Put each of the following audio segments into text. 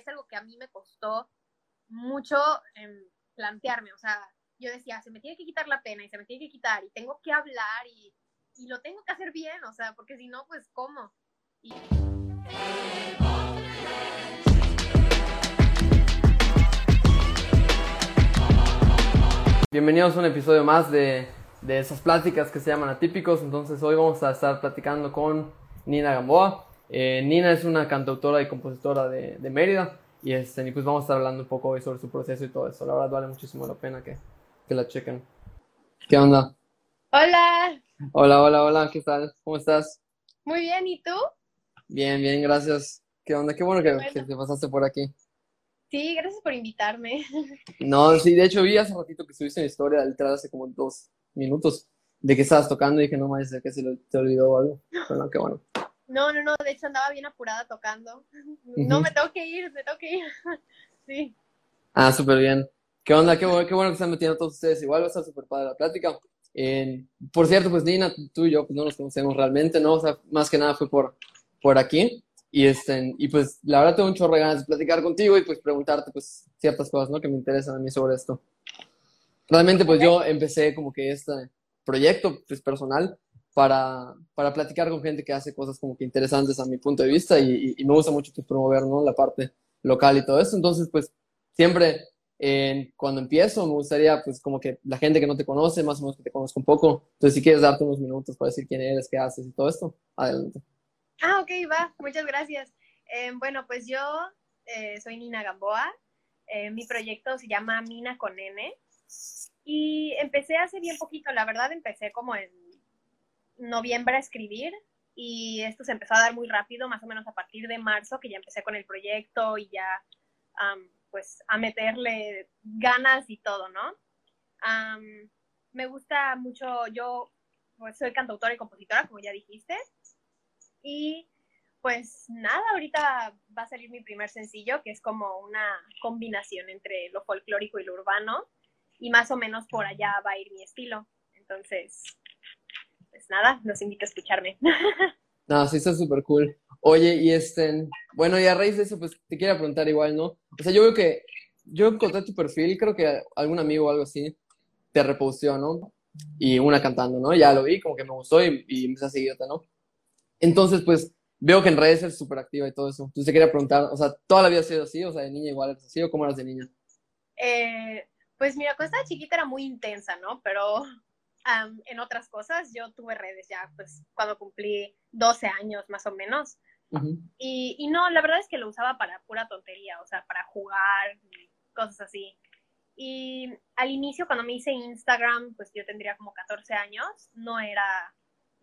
es algo que a mí me costó mucho em, plantearme, o sea, yo decía, se me tiene que quitar la pena y se me tiene que quitar y tengo que hablar y, y lo tengo que hacer bien, o sea, porque si no, pues, ¿cómo? Y... Bienvenidos a un episodio más de, de, esas pláticas que se llaman atípicos. Entonces hoy vamos a estar platicando con Nina Gamboa. Eh, Nina es una cantautora y compositora de, de Mérida y, este, y pues vamos a estar hablando un poco hoy sobre su proceso y todo eso. La verdad vale muchísimo la pena que, que la chequen. ¿Qué onda? Hola. Hola, hola, hola. ¿Qué tal? ¿Cómo estás? Muy bien. ¿Y tú? Bien, bien, gracias. ¿Qué onda? Qué bueno que, bueno. que te pasaste por aquí. Sí, gracias por invitarme. No, sí, de hecho vi hace ratito que subiste una historia literal hace como dos minutos de que estabas tocando y dije, no más, que se te olvidó o algo. Pero no, qué bueno. No, no, no, de hecho andaba bien apurada tocando. No, me tengo que ir, me tengo que ir. Sí. Ah, súper bien. ¿Qué onda? Qué bueno, qué bueno que están metiendo todos ustedes. Igual va a estar súper padre la plática. Eh, por cierto, pues Nina, tú y yo pues no nos conocemos realmente, ¿no? O sea, más que nada fue por, por aquí. Y, este, y pues la verdad tengo un chorro de ganas de platicar contigo y pues preguntarte pues ciertas cosas, ¿no? Que me interesan a mí sobre esto. Realmente pues yo empecé como que este proyecto pues personal para, para platicar con gente que hace cosas como que interesantes a mi punto de vista y, y me gusta mucho pues, promover, ¿no? La parte local y todo eso. Entonces pues siempre eh, cuando empiezo me gustaría pues como que la gente que no te conoce, más o menos que te conozca un poco. Entonces si quieres darte unos minutos para decir quién eres, qué haces y todo esto, adelante. Ah, ok, va, muchas gracias. Eh, bueno, pues yo eh, soy Nina Gamboa. Eh, mi proyecto se llama Mina con N. Y empecé hace bien poquito, la verdad, empecé como en noviembre a escribir y esto se empezó a dar muy rápido, más o menos a partir de marzo, que ya empecé con el proyecto y ya, pues, a meterle ganas y todo, ¿no? Um, me gusta mucho, yo pues, soy cantautora y compositora, como ya dijiste, y pues nada, ahorita va a salir mi primer sencillo, que es como una combinación entre lo folclórico y lo urbano, y más o menos por allá va a ir mi estilo. Entonces, nada, los invito a escucharme. No, sí, está súper cool. Oye, y este, bueno, y a raíz de eso, pues te quiero preguntar igual, ¿no? O sea, yo veo que, yo encontré tu perfil, creo que algún amigo o algo así te reposteó, ¿no? Y una cantando, ¿no? Ya lo vi, como que me gustó y, y empecé a seguirte, ¿no? Entonces, pues, veo que en redes es súper activa y todo eso. Entonces, te quería preguntar, o sea, ¿toda la vida has sido así? O sea, de niña igual eres así o cómo eras de niña? Eh, pues mira, cuando estaba chiquita era muy intensa, ¿no? Pero um, en otras cosas yo tuve redes ya, pues, cuando cumplí 12 años más o menos. Uh -huh. y, y, no, la verdad es que lo usaba para pura tontería, o sea, para jugar, cosas así. Y al inicio, cuando me hice Instagram, pues yo tendría como 14 años, no era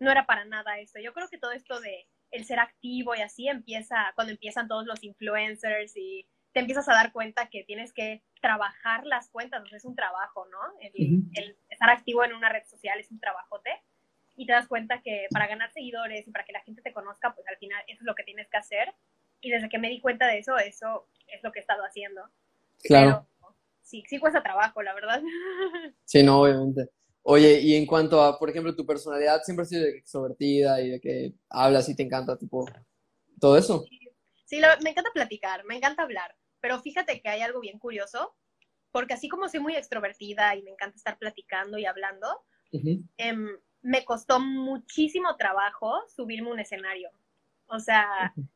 no era para nada esto. Yo creo que todo esto de el ser activo y así empieza cuando empiezan todos los influencers y te empiezas a dar cuenta que tienes que trabajar las cuentas, o sea, es un trabajo, ¿no? El, uh -huh. el, estar activo en una red social es un trabajote y te das cuenta que para ganar seguidores y para que la gente te conozca, pues al final eso es lo que tienes que hacer. Y desde que me di cuenta de eso, eso es lo que he estado haciendo. Claro. Pero, sí, sí cuesta trabajo, la verdad. Sí, no, obviamente. Oye, y en cuanto a, por ejemplo, tu personalidad, siempre has sido extrovertida y de que hablas y te encanta, tipo, todo eso. Sí, me encanta platicar, me encanta hablar, pero fíjate que hay algo bien curioso, porque así como soy muy extrovertida y me encanta estar platicando y hablando, uh -huh. eh, me costó muchísimo trabajo subirme un escenario. O sea, uh -huh.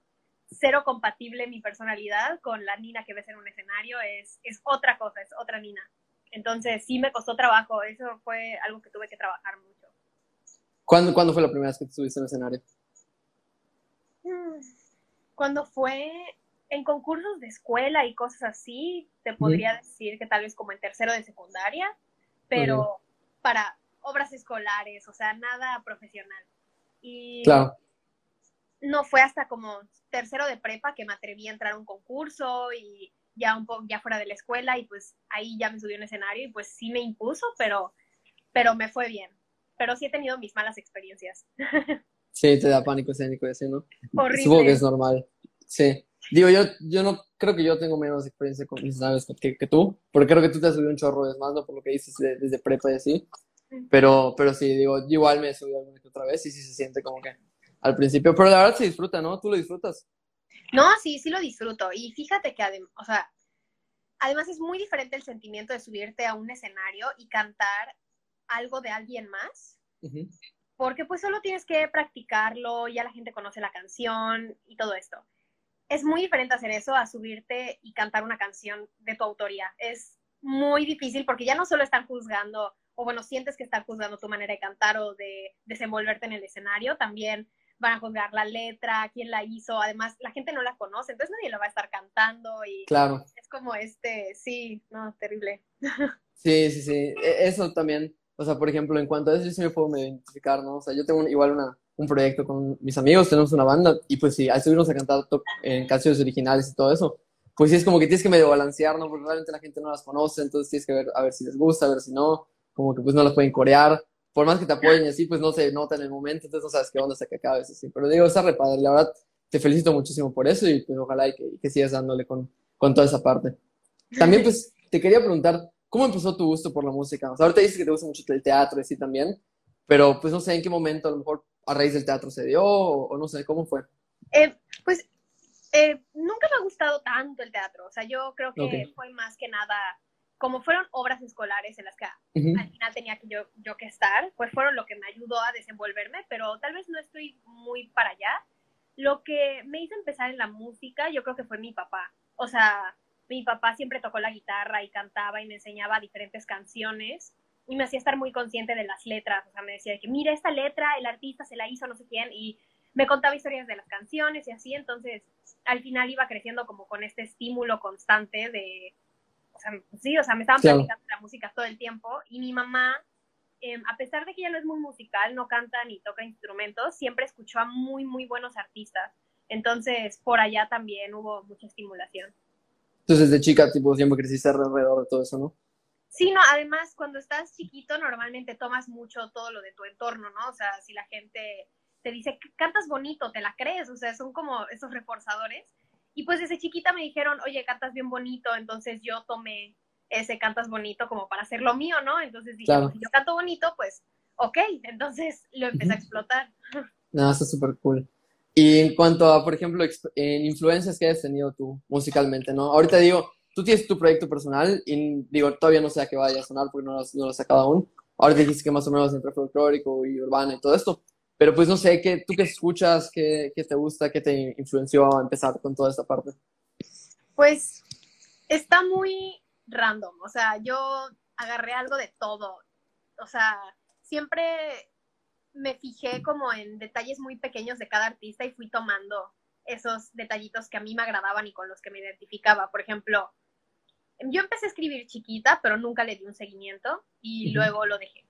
cero compatible mi personalidad con la Nina que ves en un escenario, es, es otra cosa, es otra Nina. Entonces sí me costó trabajo, eso fue algo que tuve que trabajar mucho. ¿Cuándo, ¿cuándo fue la primera vez que te subiste en escenario? Cuando fue en concursos de escuela y cosas así, te podría decir que tal vez como en tercero de secundaria, pero para obras escolares, o sea, nada profesional. Y claro. no fue hasta como tercero de prepa que me atreví a entrar a un concurso y ya un poco ya fuera de la escuela y pues ahí ya me subí a un escenario y pues sí me impuso, pero, pero me fue bien. Pero sí he tenido mis malas experiencias. Sí, te da pánico escénico ese, ¿no? Horrible. Supongo que es normal. Sí. Digo, yo, yo no creo que yo tengo menos experiencia con mis naves que, que tú, porque creo que tú te has subido un chorro de más, ¿no? Por lo que dices de, desde prepa y así. Pero, pero sí, digo, igual me he subido alguna que otra vez y sí se siente como que al principio, pero la verdad se disfruta, ¿no? ¿Tú lo disfrutas? No, sí, sí lo disfruto. Y fíjate que, o sea, además es muy diferente el sentimiento de subirte a un escenario y cantar algo de alguien más. Porque pues solo tienes que practicarlo, ya la gente conoce la canción y todo esto. Es muy diferente hacer eso a subirte y cantar una canción de tu autoría. Es muy difícil porque ya no solo están juzgando, o bueno, sientes que están juzgando tu manera de cantar o de desenvolverte en el escenario, también van a juzgar la letra, quién la hizo, además la gente no la conoce, entonces nadie lo va a estar cantando y claro. es como este, sí, no, terrible. Sí, sí, sí, e, eso también, o sea, por ejemplo, en cuanto a eso yo sí me puedo identificar, ¿no? O sea, yo tengo igual una, un proyecto con mis amigos, tenemos una banda y pues sí, al subirnos a cantar en canciones originales y todo eso, pues sí es como que tienes que medio balancear, ¿no? Porque realmente la gente no las conoce, entonces tienes que ver a ver si les gusta, a ver si no, como que pues no las pueden corear, por más que te apoyen y así, pues no se nota en el momento, entonces no sabes qué onda hasta que acabes así. Pero digo, está re padre, la verdad, te felicito muchísimo por eso y pues ojalá y que, sigas dándole con, con toda esa parte. También pues te quería preguntar, ¿cómo empezó tu gusto por la música? O sea, ahorita dices que te gusta mucho el teatro y así también, pero pues no sé en qué momento, a lo mejor a raíz del teatro se dio o, no sé, ¿cómo fue? Eh, pues eh, nunca me ha gustado tanto el teatro, o sea, yo creo que fue más que nada como fueron obras escolares en las que al final tenía que yo, yo que estar, pues fueron lo que me ayudó a desenvolverme, pero tal vez no estoy muy para allá. Lo que me hizo empezar en la música, yo creo que fue mi papá. O sea, mi papá siempre tocó la guitarra y cantaba y me enseñaba diferentes canciones y me hacía estar muy consciente de las letras. O sea, me decía que mira esta letra, el artista se la hizo no sé quién y me contaba historias de las canciones y así. Entonces, al final iba creciendo como con este estímulo constante de, sí, o sea, me estaban platicando la música todo el tiempo y mi mamá, em, a pesar de que ella no es muy musical, no canta ni toca instrumentos, siempre escuchó a muy, muy buenos artistas. Entonces, por allá también hubo mucha estimulación. Entonces, desde chica, tipo, siempre creciste alrededor de todo eso, ¿no? Sí, no, además, cuando estás chiquito, normalmente tomas mucho todo lo de tu entorno, ¿no? O sea, si la gente te dice, cantas bonito, te la crees, o sea, son como esos reforzadores. Y pues desde chiquita me dijeron, oye, cantas bien bonito, entonces yo tomé ese cantas bonito como para hacer lo mío, ¿no? Entonces dije, si yo canto bonito, pues ok, entonces lo empecé a explotar. No, está súper cool. Y en cuanto a, por ejemplo, en influencias que has tenido tú musicalmente, ¿no? Ahorita digo, tú tienes tu proyecto personal y digo, todavía no sé a qué vaya a sonar porque no lo, no has sacado aún. Ahora dijiste que más o menos entre folclórico y urbano y todo esto. Pero pues no sé, ¿qué, ¿tú qué escuchas? Qué, ¿Qué te gusta? ¿Qué te influenció a empezar con toda esta parte? Pues está muy random, o sea, yo agarré algo de todo, o sea, siempre me fijé como en detalles muy pequeños de cada artista y fui tomando esos detallitos que a mí me agradaban y con los que me identificaba. Por ejemplo, yo empecé a escribir chiquita, pero nunca le di un seguimiento y luego lo dejé.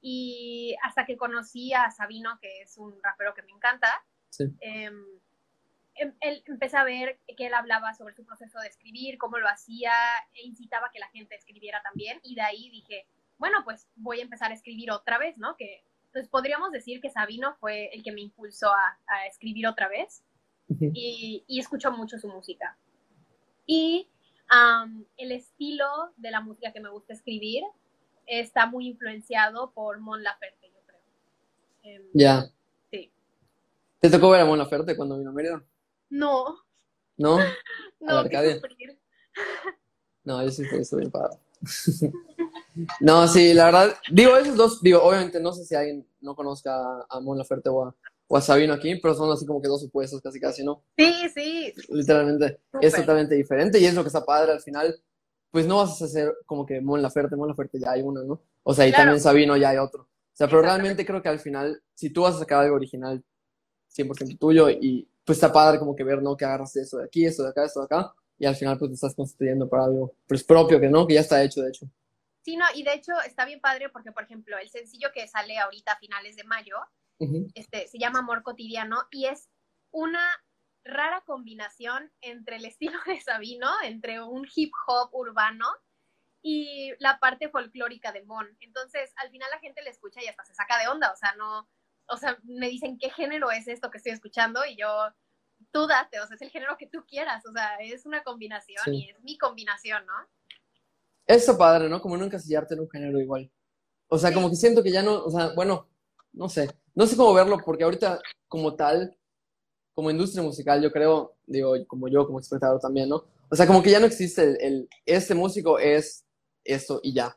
Y hasta que conocí a Sabino, que es un rapero que me encanta, em, em, él, empecé a ver que él hablaba sobre su proceso de escribir, cómo lo hacía, e incitaba que la gente escribiera también. Y de ahí dije, bueno, pues voy a empezar a escribir otra vez, ¿no? Que pues podríamos decir que Sabino fue el que me impulsó a, escribir otra vez. y, y, escucho mucho su música. Y el estilo de la música que me gusta escribir está muy influenciado por Mon Laferte, yo creo. Em, ya. Sí. ¿Te tocó ver a Mon Laferte cuando vino a Mérida? No. ¿No? no, Arcadia? No, yo sí estoy bien padre. no, sí, la verdad, digo, esos dos, digo, obviamente no sé si alguien no conozca a Mon Laferte o a, o a Sabino aquí, pero son así como que dos opuestos casi casi, ¿no? Sí, sí. Literalmente. Es totalmente diferente y es lo que está padre al final pues no vas a hacer como que Mon Laferte, Mon Laferte ya hay una, ¿no? O sea, y también Sabino ya hay otro. O sea, pero realmente creo que al final, si tú vas a sacar algo original 100% tuyo y pues está padre como que ver, ¿no? Que agarras eso de aquí, eso de acá, esto de acá, y al final pues te estás construyendo para algo pues propio, que no, que ya está hecho, de hecho. Sí, no, y de hecho está bien padre porque, por ejemplo, el sencillo que sale ahorita a finales de mayo, este, se llama Amor Cotidiano y es una rara combinación entre el estilo de Sabino, entre un hip hop urbano y la parte folclórica de Mon. Entonces, al final la gente le escucha y hasta se saca de onda, o sea, no, o sea, me dicen, ¿qué género es esto que estoy escuchando? Y yo, tú date, o sea, es el género que tú quieras, o sea, es una combinación y es mi combinación, ¿no? Eso padre, ¿no? Como no encasillarte en un género igual. O sea, como que siento que ya no, o sea, bueno, no sé, no sé cómo verlo porque ahorita como tal, como industria musical, yo creo, digo, como yo, como espectador también, ¿no? O sea, como que ya no existe el, este músico es esto y ya.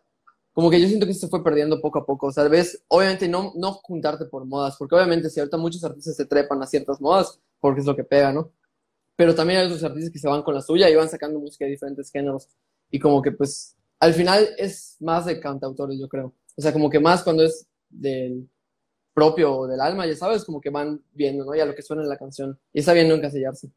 Como que yo siento que se fue perdiendo poco a poco. O sea, ves, obviamente no, no juntarte por modas, porque obviamente si ahorita muchos artistas se trepan a ciertas modas, porque es lo que pega, ¿no? Pero también hay otros artistas que se van con la suya y van sacando música de diferentes géneros. Y como que pues, al final es más de cantautores, yo creo. O sea, como que más cuando es del propio del alma, ya sabes, como que van viendo, ¿no? Ya lo que suena en la canción. Y está bien no encasillarse.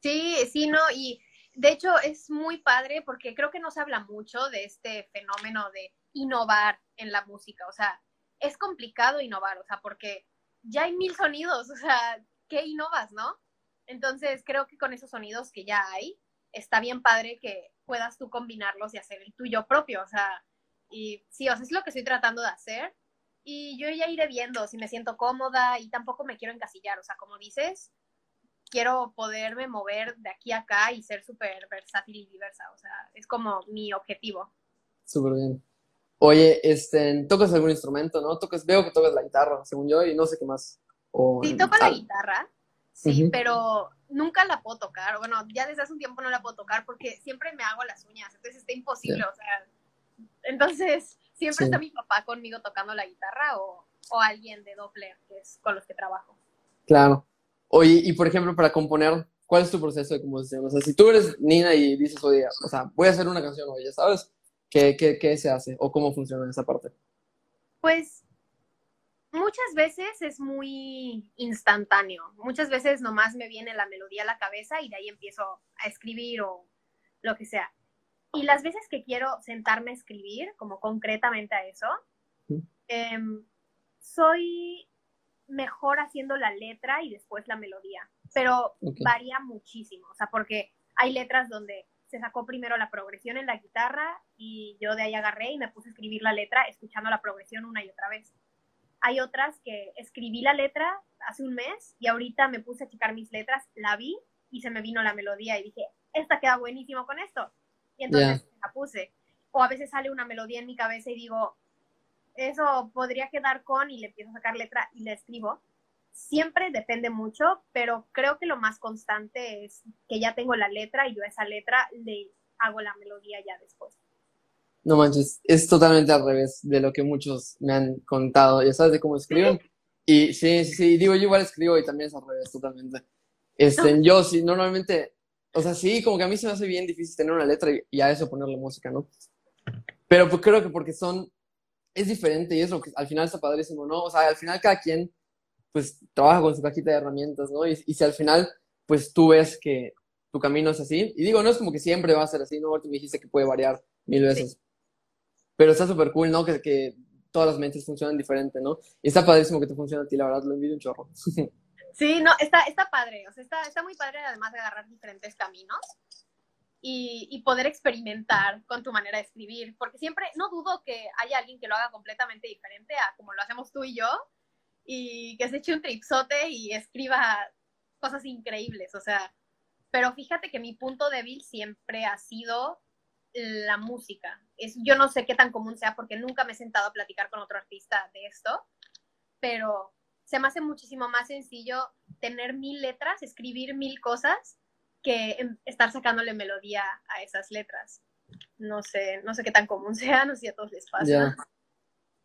Sí, sí, no, y de hecho es muy padre porque creo que no se habla mucho de este fenómeno de innovar en la música, o sea, es complicado innovar, o sea, porque ya hay mil sonidos, o sea, ¿qué innovas, no? Entonces creo que con esos sonidos que ya hay, está bien padre que puedas tú combinarlos y hacer el tuyo propio, o sea, y sí, o sea, es lo que estoy tratando de hacer y yo ya iré viendo si me siento cómoda y tampoco me quiero encasillar, o sea, como dices, quiero poderme mover de aquí a acá y ser súper versátil y diversa, o sea, es como mi objetivo. Súper bien. Oye, este, ¿tocas algún instrumento, no? Tocas, veo que tocas la guitarra, según yo, y no sé qué más. sí, toco la guitarra, sí, pero nunca la puedo tocar. Bueno, ya desde hace un tiempo no la puedo tocar porque siempre me hago las uñas, entonces está imposible, o sea. Entonces, siempre está mi papá conmigo tocando la guitarra o, o alguien de doble, que es con los que trabajo. Claro. Oye, y por ejemplo, para componer, ¿cuál es tu proceso de composición? O sea, si tú eres Nina y dices, oye, o sea, voy a hacer una canción hoy, ¿sabes? ¿Qué, qué, qué se hace o cómo funciona esa parte? Pues muchas veces es muy instantáneo. Muchas veces nomás me viene la melodía a la cabeza y de ahí empiezo a escribir o lo que sea. Y las veces que quiero sentarme a escribir, como concretamente a eso, eh, soy mejor haciendo la letra y después la melodía, pero varía muchísimo, o sea, porque hay letras donde se sacó primero la progresión en la guitarra y yo de ahí agarré y me puse a escribir la letra escuchando la progresión una y otra vez. Hay otras que escribí la letra hace un mes y ahorita me puse a checar mis letras, la vi y se me vino la melodía y dije, esta queda buenísimo con esto. Y entonces la puse. O a veces sale una melodía en mi cabeza y digo, eso podría quedar con y le empiezo a sacar letra y le escribo siempre depende mucho, pero creo que lo más constante es que ya tengo la letra y yo a esa letra le hago la melodía ya después. No manches, es totalmente al revés de lo que muchos me han contado, ya sabes de cómo escriben. Y sí, sí, sí, digo, yo igual escribo y también es al revés totalmente. Este, yo sí, normalmente, o sea, sí, como que a mí se me hace bien difícil tener una letra y, a eso ponerle música, ¿no? Pero pues creo que porque son, es diferente y es lo que al final está padrísimo, ¿no? O sea, al final cada quien pues trabaja con su cajita de herramientas, ¿no? Y, si al final, pues tú ves que tu camino es así, y digo, no es como que siempre va a ser así, ¿no? Tú me dijiste que puede variar mil veces, pero está súper cool, ¿no? Que, que todas las mentes funcionan diferente, ¿no? Y está padrísimo que te funcione a ti, la verdad, lo envidio un chorro. Sí, no, está, está padre, o sea, está, está muy padre además de agarrar diferentes caminos y, y, poder experimentar con tu manera de escribir, porque siempre, no dudo que haya alguien que lo haga completamente diferente a como lo hacemos tú y yo, y que se eche un tripsote y escriba cosas increíbles, o sea, pero fíjate que mi punto débil siempre ha sido la música. Es, yo no sé qué tan común sea porque nunca me he sentado a platicar con otro artista de esto, pero se me hace muchísimo más sencillo tener mil letras, escribir mil cosas, que em, estar sacándole melodía a esas letras. No sé, no sé qué tan común sea, no sé si a todos les pasa.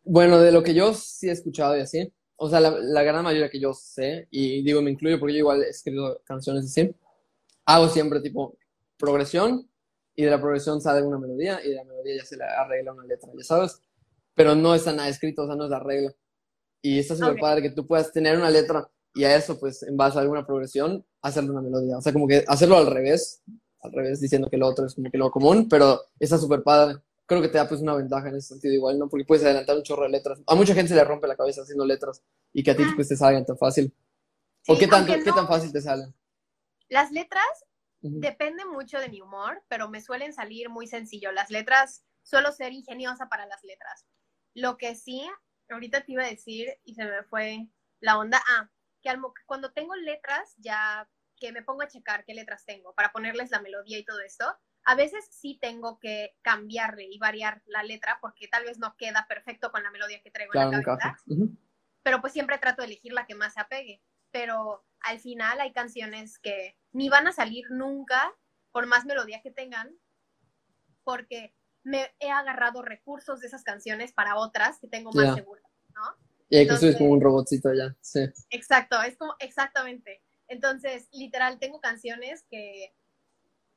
Bueno, de lo que yo sí he escuchado y así, o sea, la, gran mayoría que yo sé, y digo, me incluyo porque yo igual he escrito canciones así, hago siempre tipo progresión, y de la progresión sale una melodía, y de la melodía ya se le arregla una letra, ya sabes, pero no está nada escrito, o sea, no es la regla. Y está súper padre que tú puedas tener una letra y a eso, pues, en base a alguna progresión, hacerle una melodía. O sea, como que hacerlo al revés, al revés, diciendo que lo otro es como que lo común, pero está súper padre creo que te da pues una ventaja en ese sentido igual, ¿no? Porque puedes adelantar un chorro de letras. A mucha gente se le rompe la cabeza haciendo letras y que a ti ah. pues te salgan tan fácil. ¿O qué, tanto, qué tan fácil te salen? Las letras dependen mucho de mi humor, pero me suelen salir muy sencillo. Las letras, suelo ser ingeniosa para las letras. Lo que sí, ahorita te iba a decir y se me fue la onda. Ah, que cuando tengo letras, ya que me pongo a checar qué letras tengo para ponerles la melodía y todo esto, a veces sí tengo que cambiarle y variar la letra porque tal vez no queda perfecto con la melodía que traigo en la cabeza. Pero pues siempre trato de elegir la que más se apegue. pero al final hay canciones que ni van a salir nunca, por más melodía que tengan, porque me he agarrado recursos de esas canciones para otras que tengo más seguras, ¿no? Y que subir como un robotcito ya, sí. Exacto, es como, exactamente. Entonces, literal, tengo canciones que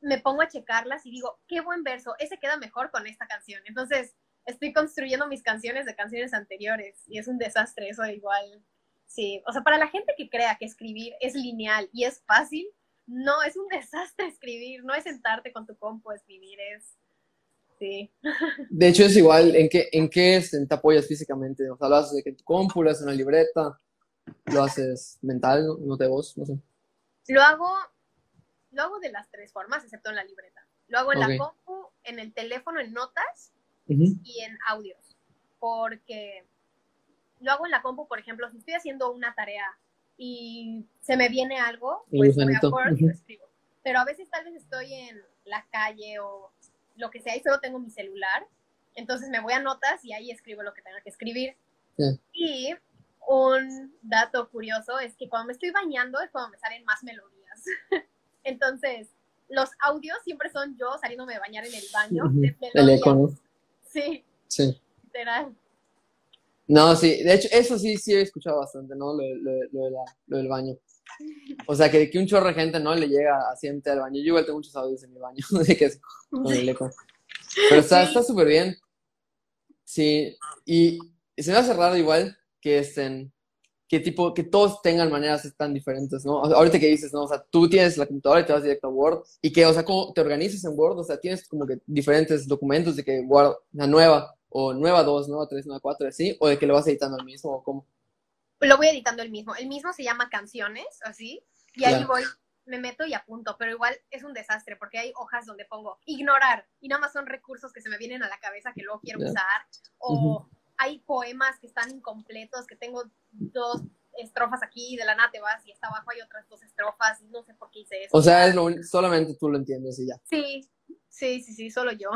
me pongo a checarlas y digo, qué buen verso, ese queda mejor con esta canción. Entonces, estoy construyendo mis canciones de canciones anteriores y es un desastre eso igual. Sí, o sea, para la gente que crea que escribir es lineal y es fácil, no, es un desastre escribir, no es sentarte con tu compu escribir, es... Sí. De hecho, es igual, ¿en qué, en qué te apoyas físicamente? O sea, lo haces de que tu compu, lo haces en una libreta, lo haces mental, no, de voz, no sé. Lo hago, lo hago de las tres formas, excepto en la libreta. Lo hago en la compu, en el teléfono, en notas y en audios. Porque lo hago en la compu, por ejemplo, si estoy haciendo una tarea y se me viene algo, pues voy a Word y lo escribo. Pero a veces tal vez estoy en la calle o lo que sea y solo tengo mi celular, entonces me voy a notas y ahí escribo lo que tenga que escribir. Y un dato curioso es que cuando me estoy bañando es cuando me salen más melodías. entonces, los audios siempre son yo saliéndome de bañar en el baño. El eco, Sí. Sí. Literal. No, sí, de hecho, eso sí, sí he escuchado bastante, ¿no? Lo, lo, lo, del baño. O sea, que, que un chorro de gente, ¿no? Le llega siempre al baño. Yo igual tengo muchos audios en mi baño, de que es con el eco. Pero está súper bien. Sí, y, se me hace raro igual que estén, que tipo, que todos tengan maneras tan diferentes, ¿no? ahorita que dices, ¿no? O sea, tú tienes la computadora y te vas directo a Word, y que, o sea, ¿cómo te organizas en Word? O sea, tienes como que diferentes documentos de que Word, la nueva, o nueva 2, nueva 3, nueva 4, así, o de que lo vas editando al mismo, o cómo? Lo voy editando el mismo. El mismo se llama canciones, así, y ahí voy, me meto y apunto, pero igual es un desastre porque hay hojas donde pongo ignorar y nada más son recursos que se me vienen a la cabeza que luego quiero usar, o hay poemas que están incompletos, que tengo dos estrofas aquí, de la nada te vas y está abajo hay otras dos estrofas, y no sé por qué hice eso. O sea, es lo, solamente tú lo entiendes y ya. Sí, sí, sí, sí, solo yo.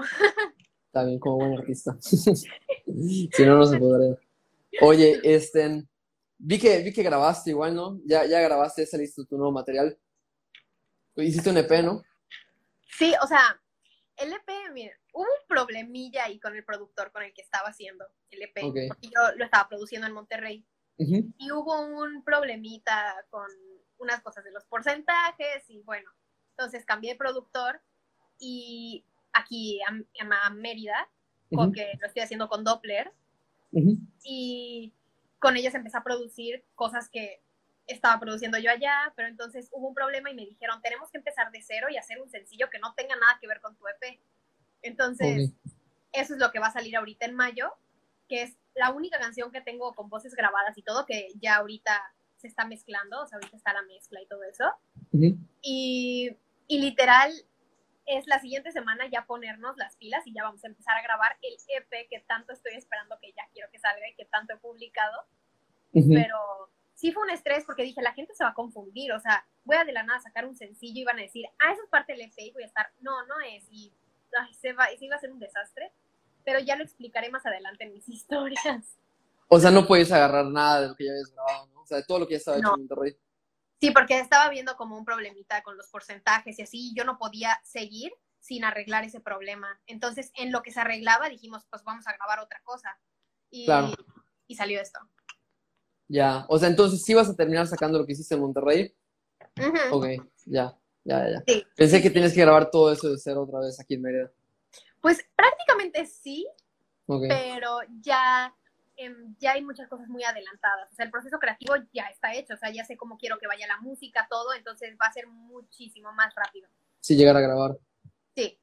Bien, como buen artista. si no, no se podría. Oye, este, vi que, vi que grabaste igual, ¿no? Ya, ya grabaste, ya listo tu nuevo material. Hiciste un EP, ¿no? Sí, o sea, el EP, mira, hubo un problemilla ahí con el productor con el que estaba haciendo el EP, porque yo lo estaba produciendo en Monterrey. Y hubo un problemita con unas cosas de los porcentajes y bueno, entonces cambié de productor y aquí a, Mérida, porque lo estoy haciendo con Doppler. Y con ellos empecé a producir cosas que estaba produciendo yo allá, pero entonces hubo un problema y me dijeron, tenemos que empezar de cero y hacer un sencillo que no tenga nada que ver con tu EP. Entonces, eso es lo que va a salir ahorita en mayo, que es la única canción que tengo con voces grabadas y todo, que ya ahorita se está mezclando, o sea, ahorita está la mezcla y todo eso. y, y literal, es la siguiente semana ya ponernos las pilas y ya vamos a empezar a grabar el EP que tanto estoy esperando que ya quiero que salga y que tanto he publicado. Pero sí fue un estrés porque dije, la gente se va a confundir, o sea, voy a de la nada sacar un sencillo y van a decir, ah, eso es parte del EP y voy a estar, no, no es, y se, va, se iba a ser un desastre, pero ya lo explicaré más adelante en mis historias. O sea, no puedes agarrar nada de lo que ya habías grabado, ¿no? O sea, de todo lo que ya estaba hecho en Monterrey. Sí, porque estaba viendo como un problemita con los porcentajes y así, yo no podía seguir sin arreglar ese problema. Entonces, en lo que se arreglaba, dijimos, pues vamos a grabar otra cosa. Y, y salió esto. Ya, o sea, entonces sí vas a terminar sacando lo que hiciste en Monterrey. Ok, ya, ya, ya. Pensé que tienes que grabar todo eso de cero otra vez aquí en Mérida. Pues prácticamente sí, pero ya Em, ya hay muchas cosas muy adelantadas. O sea, el proceso creativo ya está hecho. O sea, ya sé cómo quiero que vaya la música, todo. Entonces va a ser muchísimo más rápido. Si llegar a grabar. Sí.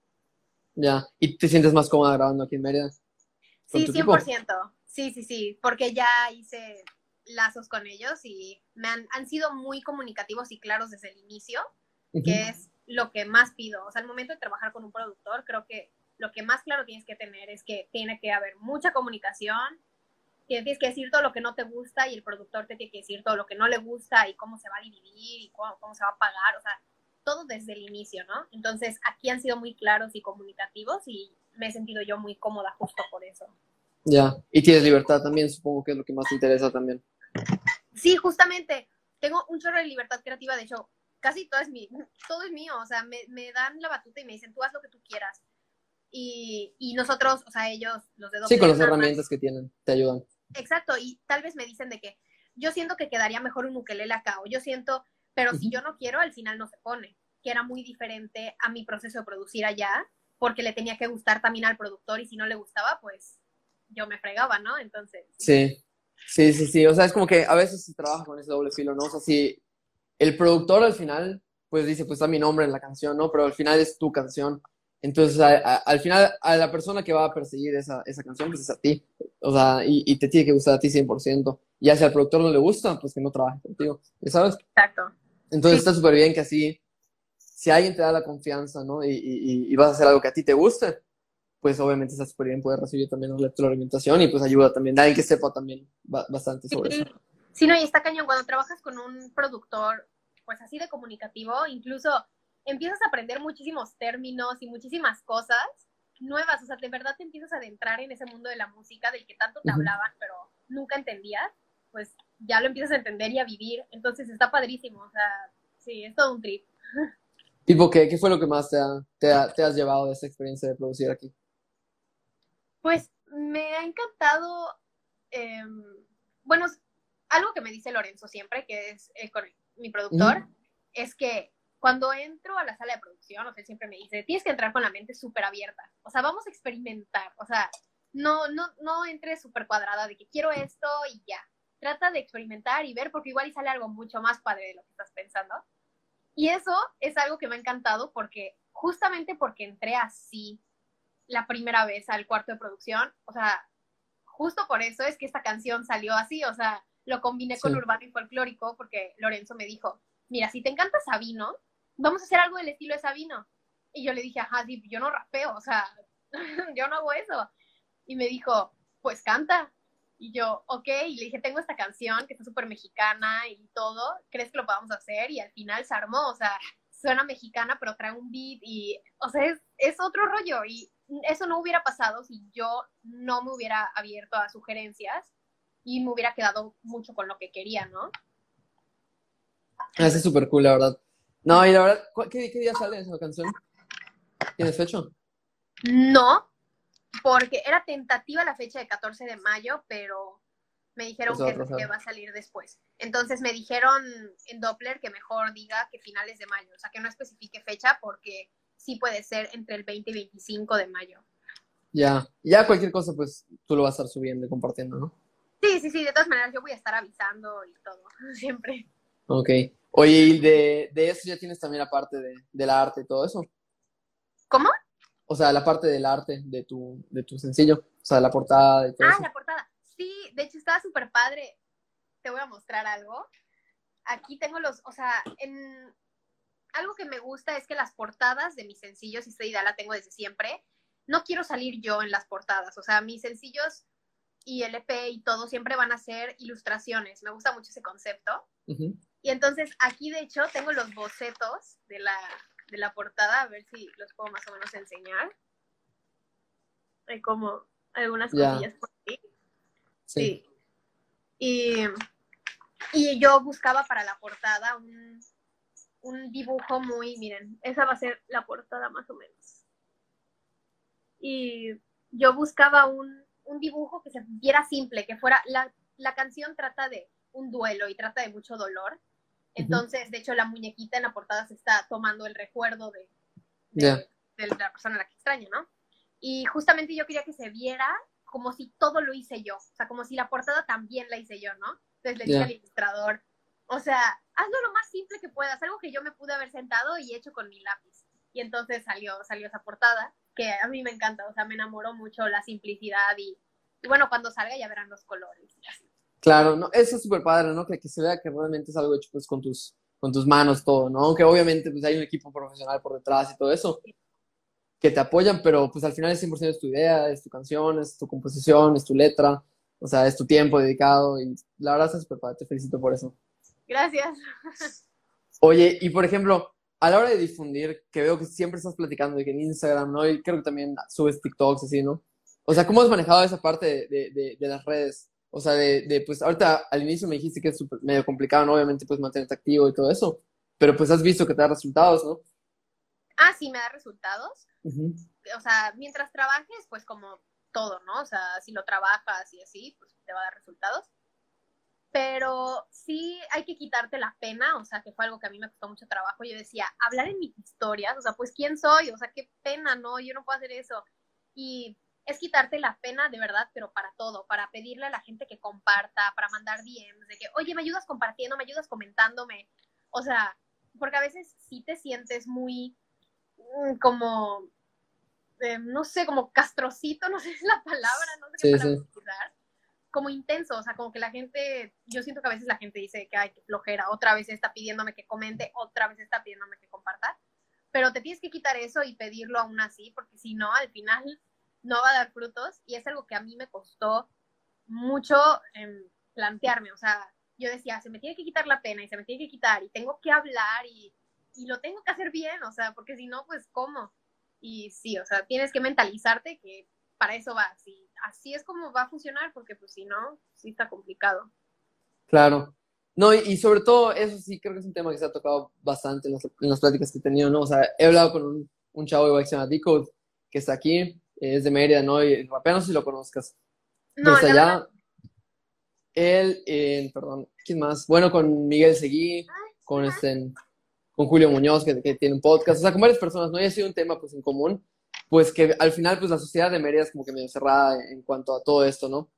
Ya. ¿Y te sientes más cómoda grabando aquí en Mérida? Sí, 100%. Sí, sí, sí. Porque ya hice lazos con ellos y me han, han sido muy comunicativos y claros desde el inicio, que es lo que más pido. O sea, al momento de trabajar con un productor, creo que lo que más claro tienes que tener es que tiene que haber mucha comunicación, tienes que decir todo lo que no te gusta y el productor te tiene que decir todo lo que no le gusta y cómo se va a dividir y cómo, se va a pagar, o sea, todo desde el inicio, ¿no? Entonces, aquí han sido muy claros y comunicativos y me he sentido yo muy cómoda justo por eso. Ya, y tienes libertad también, supongo que es lo que más te interesa también. Sí, justamente, tengo un chorro de libertad creativa, de hecho, casi todo es, mi, todo es mío, o sea, me, me dan la batuta y me dicen, tú haz lo que tú quieras. Y, y nosotros, o sea, ellos, los de Sí, con las herramientas que tienen, te ayudan. Exacto, y tal vez me dicen de que yo siento que quedaría mejor un ukelele acá, o yo siento, pero si yo no quiero, al final no se pone, que era muy diferente a mi proceso de producir allá, porque le tenía que gustar también al productor, y si no le gustaba, pues yo me fregaba, ¿no? Entonces. Sí, sí, sí, sí, o sea, es como que a veces se trabaja con ese doble filo, ¿no? O sea, si el productor al final, pues dice, pues está mi nombre en la canción, ¿no? Pero al final es tu canción. Entonces, al final, a la persona que va a perseguir esa, esa canción, pues es a ti. O sea, y, y, te tiene que gustar a ti 100%. Y si al productor no le gusta, pues que no trabaje contigo. ¿Ya sabes? Exacto. Entonces, está súper bien que así, si alguien te da la confianza, ¿no? Y, y, y, vas a hacer algo que a ti te guste, pues obviamente está súper bien poder recibir también la retroalimentación y pues ayuda también a alguien que sepa también bastante sobre eso. Sí, no, y está cañón. Cuando trabajas con un productor, pues así de comunicativo, incluso empiezas a aprender muchísimos términos y muchísimas cosas nuevas, o sea, de verdad te empiezas a adentrar en ese mundo de la música del que tanto te hablaban, pero nunca entendías, pues ya lo empiezas a entender y a vivir, entonces está padrísimo, o sea, sí, es todo un trip. Tipo, ¿qué, qué fue lo que más te, te, te has llevado de esta experiencia de producir aquí? Pues me ha encantado, eh, bueno, algo que me dice Lorenzo siempre, que es eh, con mi productor, es que cuando entro a la sala de producción, o sea, siempre me dice, tienes que entrar con la mente súper abierta. O sea, vamos a experimentar. O sea, no, no, no entres súper cuadrada de que quiero esto y ya. Trata de experimentar y ver, porque igual y sale algo mucho más padre de lo que estás pensando. Y eso es algo que me ha encantado porque justamente porque entré así la primera vez al cuarto de producción, o sea, justo por eso es que esta canción salió así, o sea, lo combiné con urbano y folclórico porque Lorenzo me dijo, mira, si te encanta Sabino, vamos a hacer algo del estilo de Sabino. Y yo le dije, ajá, sí, yo no rapeo, o sea, yo no hago eso. Y me dijo, pues canta. Y yo, ok, y le dije, tengo esta canción que está súper mexicana y todo, ¿crees que lo podamos hacer? Y al final se armó, o sea, suena mexicana, pero trae un beat y, o sea, es, es otro rollo. Y eso no hubiera pasado si yo no me hubiera abierto a sugerencias y me hubiera quedado mucho con lo que quería, ¿no? Eso es súper cool, la verdad. No, y la verdad, ¿qué, día sale esa canción? ¿Tienes fecha? No, porque era tentativa la fecha de 14 de mayo, pero me dijeron que, que, va a salir después. Entonces me dijeron en Doppler que mejor diga que finales de mayo, o sea, que no especifique fecha porque sí puede ser entre el 20 y 25 de mayo. Ya, ya cualquier cosa, pues tú lo vas a estar subiendo y compartiendo, ¿no? Sí, sí, sí, de todas maneras yo voy a estar avisando y todo, siempre. Ok. Oye, ¿y de, de eso ya tienes también la parte de, del arte y todo eso? ¿Cómo? O sea, la parte del arte de tu, de tu sencillo. O sea, la portada y todo ah, eso. la portada. Sí, de hecho estaba súper padre. Te voy a mostrar algo. Aquí tengo los, o sea, en algo que me gusta es que las portadas de mis sencillos, y esta idea la tengo desde siempre, no quiero salir yo en las portadas. O sea, mis sencillos y el EP y todo siempre van a ser ilustraciones. Me gusta mucho ese concepto. Y entonces aquí de hecho tengo los bocetos de la, de la portada, a ver si los puedo más o menos enseñar. Hay como algunas cosillas por aquí. Sí. Y, y, yo buscaba para la portada un, un dibujo muy, miren, esa va a ser la portada más o menos. Y yo buscaba un, un dibujo que se viera simple, que fuera, la, la canción trata de un duelo y trata de mucho dolor. Entonces, de hecho, la muñequita en la portada se está tomando el recuerdo de, de, la persona a la que extraña, ¿no? Y justamente yo quería que se viera como si todo lo hice yo, o sea, como si la portada también la hice yo, ¿no? Entonces le dije al ilustrador, o sea, hazlo lo más simple que puedas, algo que yo me pude haber sentado y hecho con mi lápiz. Y entonces salió, salió esa portada, que a mí me encanta, o sea, me enamoró mucho la simplicidad y, y bueno, cuando salga ya verán los colores y así. Claro, no, eso es súper padre, ¿no? Que, que, se vea que realmente es algo hecho pues con tus, con tus manos todo, ¿no? Aunque obviamente pues hay un equipo profesional por detrás y todo eso que te apoyan, pero pues al final es 100% es tu idea, es tu canción, es tu composición, es tu letra, o sea, es tu tiempo dedicado y la verdad es súper padre, te felicito por eso. Gracias. Oye, y por ejemplo, a la hora de difundir, que veo que siempre estás platicando de que en Instagram, ¿no? Y creo que también subes TikToks así, ¿no? O sea, ¿cómo has manejado esa parte de, de, de las redes? O sea, de, de, pues ahorita al inicio me dijiste que es medio complicado, ¿no? Obviamente, pues mantenerte activo y todo eso, pero pues has visto que te da resultados, ¿no? Ah, sí, me da resultados. O sea, mientras trabajes, pues como todo, ¿no? O sea, si lo trabajas y así, pues te va a dar resultados. Pero sí hay que quitarte la pena, o sea, que fue algo que a mí me costó mucho trabajo. Yo decía, hablar en mis historias, o sea, pues quién soy, o sea, qué pena, ¿no? Yo no puedo hacer eso. Y es quitarte la pena de verdad, pero para todo, para pedirle a la gente que comparta, para mandar DMs, de que, oye, me ayudas compartiendo, me ayudas comentándome. O sea, porque a veces sí te sientes muy mm, como, eh, no sé, como castrocito, no sé la palabra, no sé qué palabra como intenso, o sea, como que la gente, yo siento que a veces la gente dice que hay que flojera, otra vez está pidiéndome que comente, otra vez está pidiéndome que comparta, pero te tienes que quitar eso y pedirlo aún así, porque si no, al final no va a dar frutos y es algo que a mí me costó mucho em, plantearme, o sea, yo decía, se me tiene que quitar la pena y se me tiene que quitar y tengo que hablar y, y lo tengo que hacer bien, o sea, porque si no, pues ¿cómo? Y sí, o sea, tienes que mentalizarte que para eso va, y así es como va a funcionar, porque pues si no, sí está complicado. Claro. No, y, sobre todo, eso sí creo que es un tema que se ha tocado bastante en las, en pláticas que he tenido, ¿no? O sea, he hablado con un, un chavo igual que se llama Dico, que está aquí, es de Mérida, ¿no? Y apenas si lo conozcas. No, Desde allá, él, eh, perdón, ¿quién más? Bueno, con Miguel Seguí, con este, con Julio Muñoz, que, que, tiene un podcast, o sea, con varias personas, ¿no? Y ha sido un tema, pues, en común, pues, que al final, pues, la sociedad de Mérida es como que medio cerrada en cuanto a todo esto, ¿no?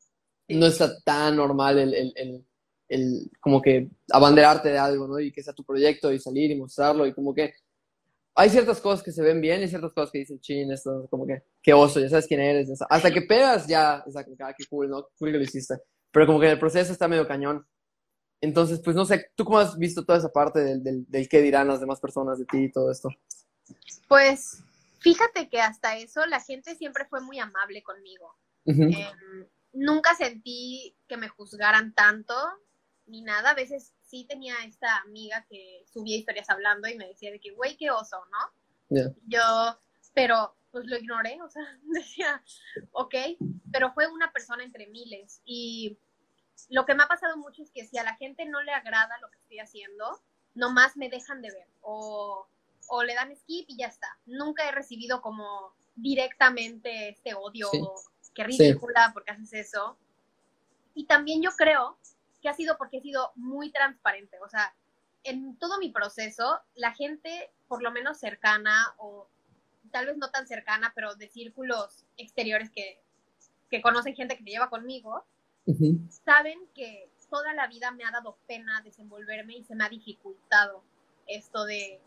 No está tan normal el, el, el, el, como que abanderarte de algo, ¿no? Y que sea tu proyecto y salir y mostrarlo y como que hay ciertas cosas que se ven bien y ciertas cosas que dicen, chin, esto, como que, qué oso, ya sabes quién eres. Hasta que pegas, ya, o sea, ah, qué cool, ¿no? Cool que lo hiciste. Pero como que el proceso está medio cañón. Entonces, pues no sé, ¿tú cómo has visto toda esa parte del, del, del qué dirán las demás personas de ti y todo esto? Pues, fíjate que hasta eso la gente siempre fue muy amable conmigo. Em, nunca sentí que me juzgaran tanto ni nada. A veces sí tenía esta amiga que subía historias hablando y me decía de que, güey, qué oso, ¿no? Yo, pero pues lo ignoré, o sea, decía, ok, pero fue una persona entre miles. Y lo que me ha pasado mucho es que si a la gente no le agrada lo que estoy haciendo, nomás me dejan de ver o, o le dan skip y ya está. Nunca he recibido como directamente este odio, que ridícula, porque haces eso. Y también yo creo que ha sido porque he sido muy transparente. O sea, en todo mi proceso, la gente, por lo menos cercana, o tal vez no tan cercana, pero de círculos exteriores que, que conocen gente que me lleva conmigo, saben que toda la vida me ha dado pena desenvolverme y se me ha dificultado esto de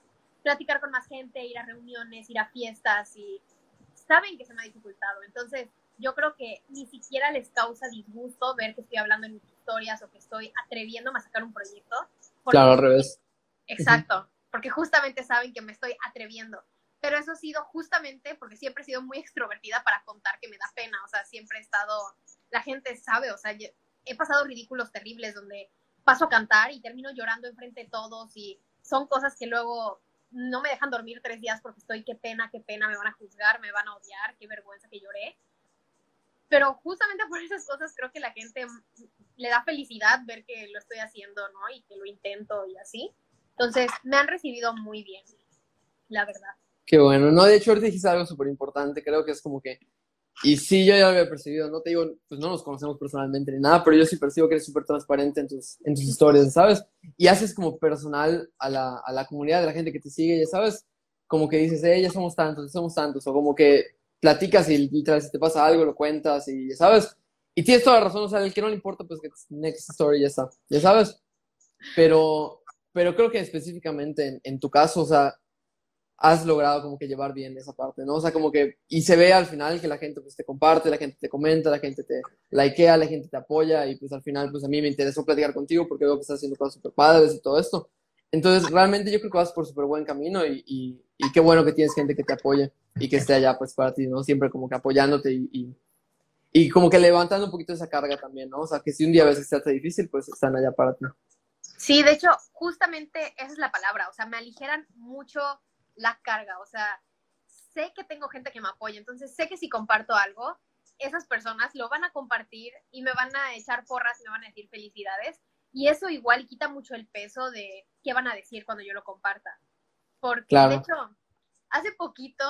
platicar con más gente, ir a reuniones, ir a fiestas y saben que se me ha dificultado. Entonces, yo creo que ni siquiera les causa disgusto ver que estoy hablando en mis historias o que estoy atreviéndome a sacar un proyecto. Claro, al revés. Exacto, porque justamente saben que me estoy atreviendo. Pero eso ha sido justamente porque siempre he sido muy extrovertida para contar que me da pena, o sea, siempre he estado, la gente sabe, o sea, he pasado ridículos terribles donde paso a cantar y termino llorando enfrente de todos y son cosas que luego no me dejan dormir tres días porque estoy, qué pena, qué pena, me van a juzgar, me van a odiar, qué vergüenza que lloré pero justamente por esas cosas creo que la gente le da felicidad ver que lo estoy haciendo, ¿no? Y que lo intento y así. Entonces, me han recibido muy bien, la verdad. Qué bueno, no, de hecho ahorita dijiste algo súper importante, creo que es como que, y sí, yo ya lo había percibido, no te digo, pues no nos conocemos personalmente ni nada, pero yo sí percibo que eres súper transparente en tus, en tus historias, ¿sabes? Y haces como personal a la, a la comunidad de la gente que te sigue, ya sabes, como que dices, eh, ya somos tantos, ya somos tantos, o como que platicas y literal si te pasa algo lo cuentas y ya sabes. Y tienes toda la razón, o sea, el que no le importa, pues que next story ya está, ya sabes. Pero, pero creo que específicamente en, tu caso, o sea, has logrado como que llevar bien esa parte, ¿no? O sea, como que, y se ve al final que la gente pues te comparte, la gente te comenta, la gente te likea, la gente te apoya y pues al final pues a mí me interesó platicar contigo porque veo que estás haciendo cosas súper padres y todo esto. Entonces, realmente yo creo que vas por súper buen camino y, y, y, qué bueno que tienes gente que te apoye y que esté allá pues para ti, ¿no? Siempre como que apoyándote y, y, como que levantando un poquito esa carga también, ¿no? O sea, que si un día a veces se hace difícil, pues están allá para ti. Sí, de hecho, justamente esa es la palabra, o sea, me aligeran mucho la carga, o sea, sé que tengo gente que me apoya, entonces sé que si comparto algo, esas personas lo van a compartir y me van a echar porras y me van a decir felicidades. Y eso igual quita mucho el peso de qué van a decir cuando yo lo comparta. Porque, de hecho, hace poquito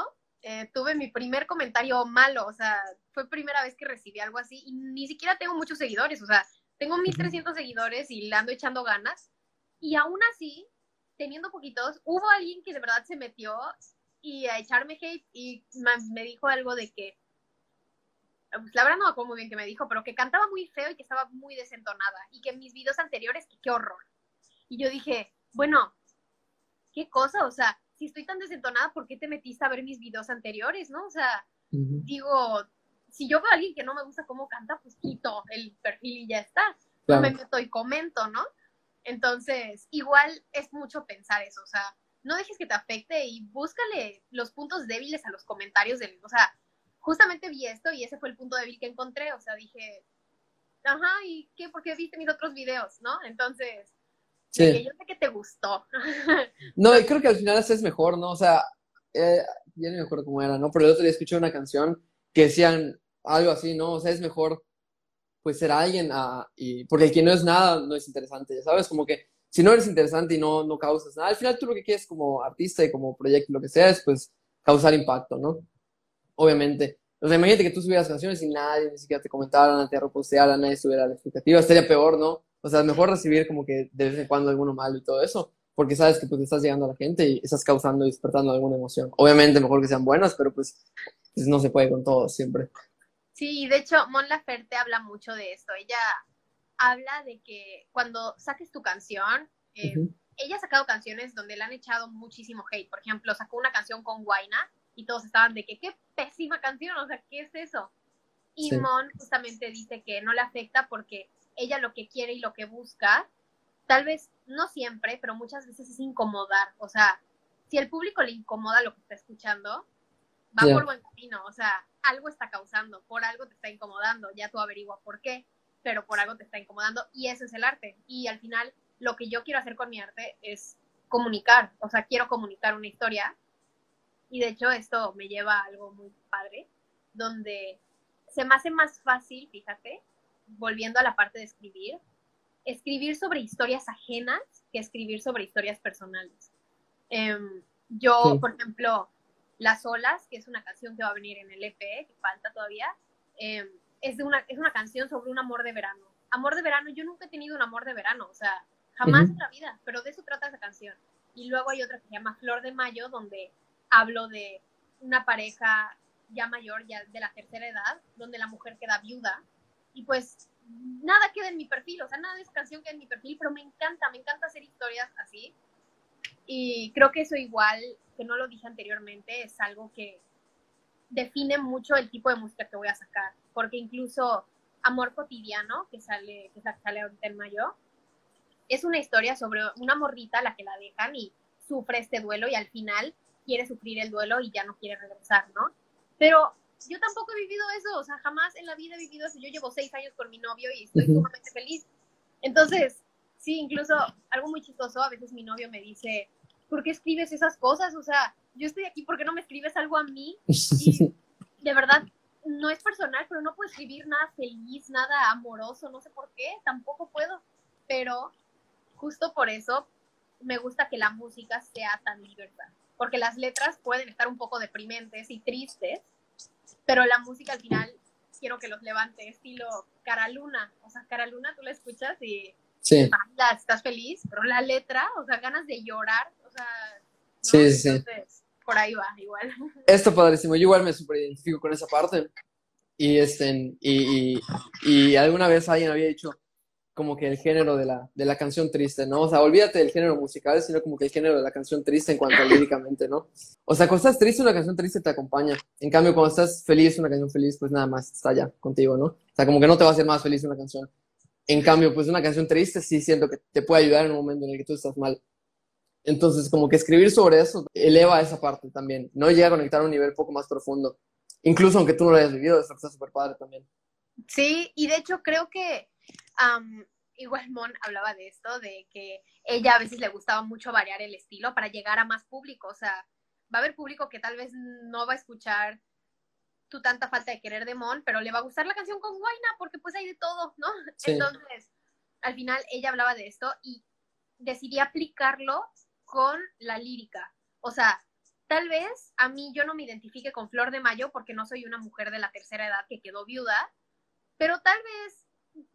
eh, tuve mi primer comentario malo, o sea, fue primera vez que recibí algo así y ni siquiera tengo muchos seguidores, o sea, tengo 1300 seguidores y le ando echando ganas. Y aún así, teniendo poquitos, hubo alguien que de verdad se metió y a echarme hate y me dijo algo de que, pues, la verdad no me acuerdo muy bien que me dijo, pero que cantaba muy feo y que estaba muy desentonada y que mis videos anteriores, que qué horror. Y yo dije, bueno, qué cosa, o sea, si estoy tan desentonada, ¿por qué te metiste a ver mis videos anteriores, no? O sea, digo, si yo veo a alguien que no me gusta cómo canta, pues quito el perfil y ya está. No me meto y comento, ¿no? Entonces, igual es mucho pensar eso, o sea, no dejes que te afecte y búscale los puntos débiles a los comentarios del, o sea, justamente vi esto y ese fue el punto débil que encontré, o sea, dije, ajá, ¿y qué? ¿Por qué viste mis otros videos, no? Entonces, sí. yo sé que te gustó. no, y creo que al final es mejor, ¿no? O sea, eh, ya no me acuerdo cómo era, ¿no? Pero el otro día escuché una canción que decían algo así, ¿no? O sea, es mejor pues ser alguien ah, y porque el que no es nada no es interesante, ¿sabes? Como que si no eres interesante y no, no causas nada, al final tú lo que quieres como artista y como proyecto, lo que sea, es pues causar impacto, ¿no? Obviamente. O sea, imagínate que tú subieras canciones y nadie ni siquiera te comentara, nadie te reposteara, nadie subiera la expectativa, estaría peor, ¿no? O sea, es mejor recibir como que de vez en cuando alguno malo y todo eso, porque sabes que pues estás llegando a la gente y estás causando y despertando alguna emoción. Obviamente mejor que sean buenas, pero pues, pues no se puede con todo siempre. Sí, de hecho, Mon Laferte habla mucho de esto. Ella habla de que cuando saques tu canción, eh, ella ha sacado canciones donde le han echado muchísimo hate. Por ejemplo, sacó una canción con Guaina y todos estaban de que qué pésima canción, o sea, ¿qué es eso? Y Mon justamente dice que no le afecta porque ella lo que quiere y lo que busca, tal vez no siempre, pero muchas veces es incomodar. O sea, si el público le incomoda lo que está escuchando, va por buen camino. O sea, algo está causando, por algo te está incomodando, ya tú averigua por qué, pero por algo te está incomodando y eso es el arte. Y al final lo que yo quiero hacer con mi arte es comunicar, o sea, quiero comunicar una historia y de hecho esto me lleva a algo muy padre, donde se me hace más fácil, fíjate, volviendo a la parte de escribir, escribir sobre historias ajenas que escribir sobre historias personales. Em, yo, por ejemplo, las Olas, que es una canción que va a venir en el EP, que falta todavía, em, es, de una, es una canción sobre un amor de verano. Amor de verano, yo nunca he tenido un amor de verano, o sea, jamás en la vida, pero de eso trata esa canción. Y luego hay otra que se llama Flor de Mayo, donde hablo de una pareja ya mayor, ya de la tercera edad, donde la mujer queda viuda. Y pues nada queda en mi perfil, o sea, nada de esa canción queda en mi perfil, pero me encanta, me encanta hacer historias así. Y creo que eso igual que no lo dije anteriormente, es algo que define mucho el tipo de música que voy a sacar, porque incluso Amor Cotidiano, que sale, que sale ahorita en mayo, es una historia sobre una morrita a la que la dejan y sufre este duelo y al final quiere sufrir el duelo y ya no quiere regresar, ¿no? Pero yo tampoco he vivido eso, o sea, jamás en la vida he vivido eso. Yo llevo seis años con mi novio y estoy sumamente feliz. Entonces, sí, incluso algo muy chistoso, a veces mi novio me dice, ¿por qué escribes esas cosas? O sea, yo estoy aquí, ¿por qué no me escribes algo a mí? Y de verdad, no es personal, pero no puedo escribir nada feliz, nada amoroso, no sé por qué, tampoco puedo. Pero justo por eso me gusta que la música sea tan diversa, porque las letras pueden estar un poco deprimentes y tristes, pero la música al final quiero que los levante, estilo Cara Luna. O sea, Cara Luna tú la escuchas y sí. estás feliz, pero la letra, o sea, ganas de llorar, Sí, sí, sí. Por ahí va, igual. Esto padrísimo. Yo igual me super identifico con esa parte. Y, este, y, y, alguna vez alguien había dicho como que el género de la, de la canción triste, ¿no? O sea, olvídate del género musical, sino como que el género de la canción triste en cuanto a líricamente, ¿no? O sea, cuando estás triste, una canción triste te acompaña. En cambio, cuando estás feliz, una canción feliz, pues nada más está allá contigo, ¿no? O sea, como que no te va a hacer más feliz una canción. En cambio, pues una canción triste sí siento que te puede ayudar en un momento en el que tú estás mal. Entonces, como que escribir sobre eso eleva esa parte también, ¿no? Llega a conectar a un nivel poco más profundo. Incluso aunque tú no lo hayas vivido, eso está súper padre también. Sí, y de hecho creo que igual Mon hablaba de esto, de que ella a veces le gustaba mucho variar el estilo para llegar a más público. O sea, va a haber público que tal vez no va a escuchar tu tanta falta de querer de Mon, pero le va a gustar la canción con Guaina porque pues hay de todo, ¿no? Entonces, al final ella hablaba de esto y decidí aplicarlo con la lírica. O sea, tal vez a mí yo no me identifique con Flor de Mayo porque no soy una mujer de la tercera edad que quedó viuda, pero tal vez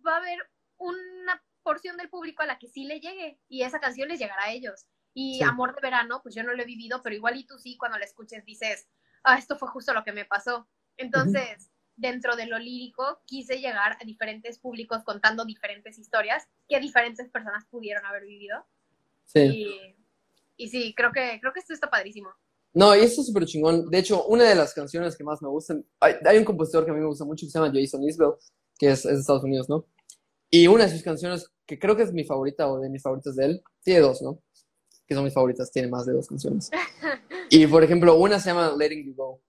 va a haber una porción del público a la que sí le llegue y esa canción les llegará a ellos. Y Amor de Verano, pues yo no lo he vivido, pero igual y tú sí, cuando la escuches dices, ah, esto fue justo lo que me pasó. Entonces, dentro de lo lírico, quise llegar a diferentes públicos contando diferentes historias que diferentes personas pudieron haber vivido. Sí. Y, sí, creo que, creo que esto está padrísimo. No, y esto es súper chingón. De hecho, una de las canciones que más me gustan, hay, un compositor que a mí me gusta mucho que se llama Jason Isbell, que es, es de Estados Unidos, ¿no? Y una de sus canciones, que creo que es mi favorita o de mis favoritas de él, tiene dos, ¿no? Que son mis favoritas, tiene más de dos canciones. Y por ejemplo, una se llama Letting You Go,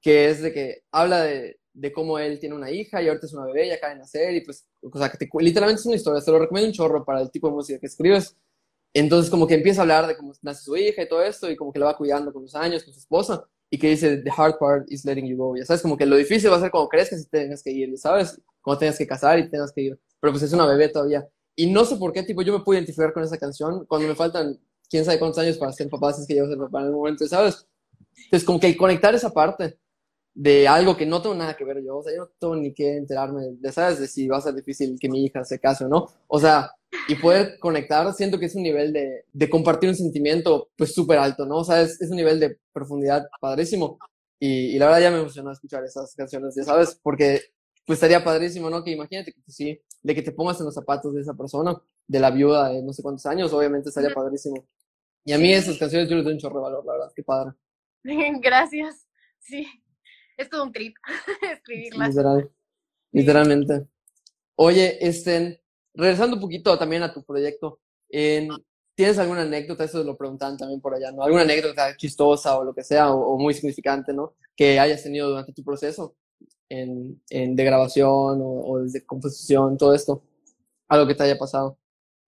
que es de que habla de, de cómo él tiene una hija y ahorita es una bebé y acaba de nacer y pues, o sea, que te, literalmente es una historia, te lo recomiendo un chorro para el tipo de música que escribes. Entonces como que empieza a hablar de cómo nace su hija y todo esto y como que la va cuidando con los años, con su esposa y que dice, the hard part is letting you go, ya sabes, como que lo difícil va a ser cuando crees que tengas que ir, ¿sabes? Cuando tengas que casar y tengas que ir, pero pues es una bebé todavía. Y no sé por qué, tipo, yo me puedo identificar con esa canción cuando me faltan quién sabe cuántos años para ser papá, si es que llego a ser papá en el momento, ¿sabes? Entonces como que conectar esa parte de algo que no tengo nada que ver yo, o sea, yo no tengo ni que enterarme de, ¿sabes? De si va a ser difícil que mi hija se case o no. O sea, y poder conectar, siento que es un nivel de, de compartir un sentimiento pues súper alto, ¿no? O sea, es, es, un nivel de profundidad padrísimo. Y, y, la verdad ya me emocionó escuchar esas canciones, ya sabes, porque pues estaría padrísimo, ¿no? Que imagínate que pues, sí, de que te pongas en los zapatos de esa persona, de la viuda de no sé cuántos años, obviamente estaría padrísimo. Y a mí esas canciones yo les doy un chorro de valor, la verdad, qué padre. Gracias, sí es todo un trip escribirlas. Literal, literalmente. Oye, este, regresando un poquito también a tu proyecto, ¿tienes alguna anécdota? Eso lo preguntan también por allá, ¿no? ¿Alguna anécdota chistosa o lo que sea, o, muy significante, ¿no? Que hayas tenido durante tu proceso en, en de grabación o, desde composición, todo esto. Algo que te haya pasado.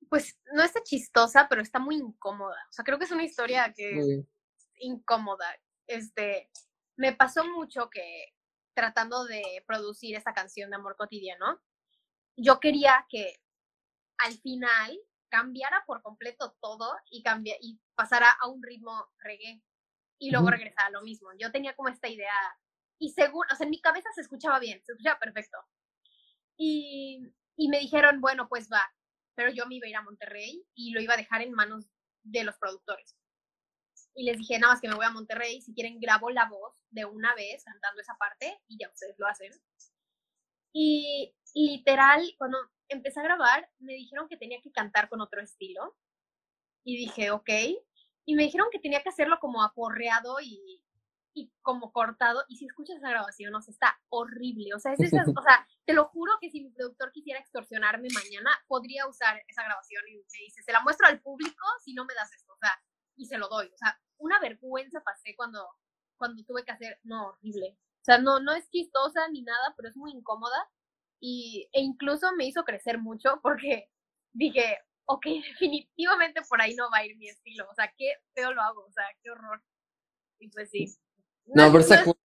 Pues no está chistosa, pero está muy incómoda. O sea, creo que es una historia que es incómoda. Este, me pasó mucho que tratando de producir esta canción de amor cotidiano, yo quería que al final cambiara por completo todo y, cambia, y pasara a un ritmo reggae y luego regresara a lo mismo. Yo tenía como esta idea y según, o sea, en mi cabeza se escuchaba bien, se escuchaba perfecto. Y, y me dijeron, bueno, pues va, pero yo me iba a ir a Monterrey y lo iba a dejar en manos de los productores y les dije, nada más que me voy a Monterrey, si quieren grabo la voz de una vez cantando esa parte y ya ustedes lo hacen. Y, literal, cuando empecé a grabar, me dijeron que tenía que cantar con otro estilo. Y dije, ok. Y me dijeron que tenía que hacerlo como aporreado y, y como cortado. Y si escuchas esa grabación, o sea, está horrible. O sea, es o sea, te lo juro que si mi productor quisiera extorsionarme mañana, podría usar esa grabación y me dice, se la muestro al público si no me das esto. O sea, y se lo doy. O sea, una vergüenza pasé cuando, cuando tuve que hacer, no, horrible. O sea, no, no es chistosa ni nada, pero es muy incómoda. Y, e incluso me hizo crecer mucho porque dije, ok, definitivamente por ahí no va a ir mi estilo. O sea, qué feo lo hago, o sea, qué horror. Y pues sí. No, pero está cool.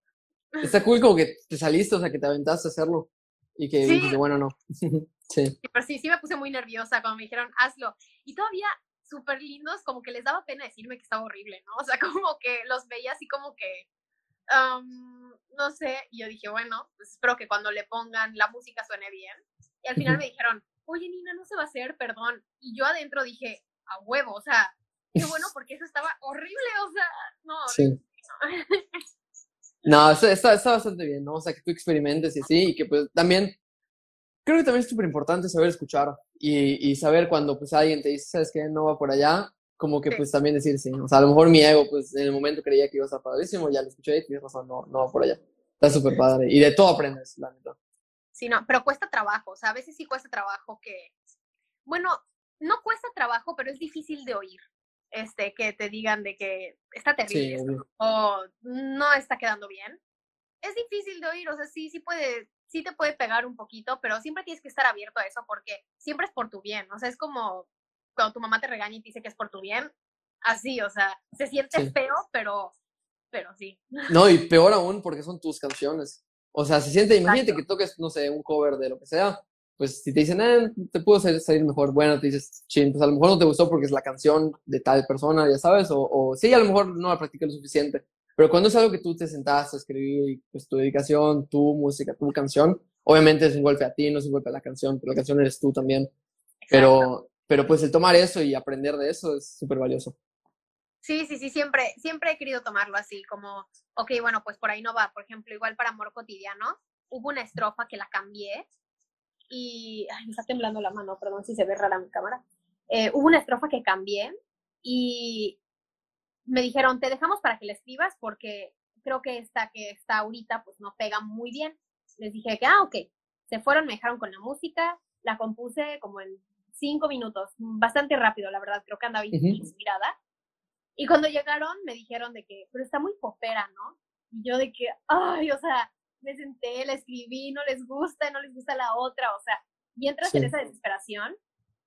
Está cool como que te saliste, o sea, que te aventaste a hacerlo. Y que dijiste, bueno, no. sí. Pero sí, sí me puse muy nerviosa cuando me dijeron, hazlo. Y todavía súper lindos, como que les daba pena decirme que estaba horrible, ¿no? O sea, como que los veía así como que, no sé, y yo dije, bueno, pues espero que cuando le pongan la música suene bien. Y al final me dijeron, oye, Nina, no se va a hacer, perdón. Y yo adentro dije, a huevo, o sea, qué bueno, porque eso estaba horrible, o sea, no. Sí. No, está, está, bastante bien, ¿no? O sea, que tú experimentes y así, y que pues también, creo que también es súper importante saber escuchar y, y, saber cuando pues alguien te dice, sabes que no va por allá, como que pues también decir sí, o sea, a lo mejor mi ego pues en el momento creía que iba a estar padrísimo, ya lo escuché y tienes razón, no, no va por allá, está súper padre y de todo aprendes, la neta. Sí, no, pero cuesta trabajo, o sea, a veces sí cuesta trabajo que, bueno, no cuesta trabajo, pero es difícil de oír, este, que te digan de que está terrible o no está quedando bien. Es difícil de oír, o sea, sí, sí puede, sí te puede pegar un poquito, pero siempre tienes que estar abierto a eso porque siempre es por tu bien. O sea, es como cuando tu mamá te regaña y te dice que es por tu bien, así, o sea, se siente feo, pero, pero sí. No, y peor aún porque son tus canciones. O sea, se siente, imagínate que toques, no sé, un cover de lo que sea, pues si te dicen, eh, te puedo salir mejor, bueno, te dices, ching, pues a lo mejor no te gustó porque es la canción de tal persona, ya sabes, o, o sí, a lo mejor no la practiqué lo suficiente, pero cuando es algo que tú te sentaste a escribir, pues tu dedicación, tu música, tu canción, obviamente es un golpe a ti, no es un golpe a la canción, pero la canción eres tú también. Pero, pero pues el tomar eso y aprender de eso es súper valioso. Sí, sí, sí, siempre, siempre he querido tomarlo así, como, ok, bueno, pues por ahí no va. Por ejemplo, igual para Amor Cotidiano, hubo una estrofa que la cambié y ay, me está temblando la mano, perdón si se ve rara mi cámara. Eh, hubo una estrofa que cambié y me dijeron, te dejamos para que la escribas porque creo que esta que está ahorita pues no pega muy bien. Les dije que, ah, ok. Se fueron, me dejaron con la música, la compuse como en cinco minutos, bastante rápido, la verdad, creo que andaba inspirada. Y cuando llegaron me dijeron de que, pero está muy popera, ¿no? Y yo de que, ay, o sea, me senté, la escribí, no les gusta, no les gusta la otra, o sea, y entras en esa desesperación,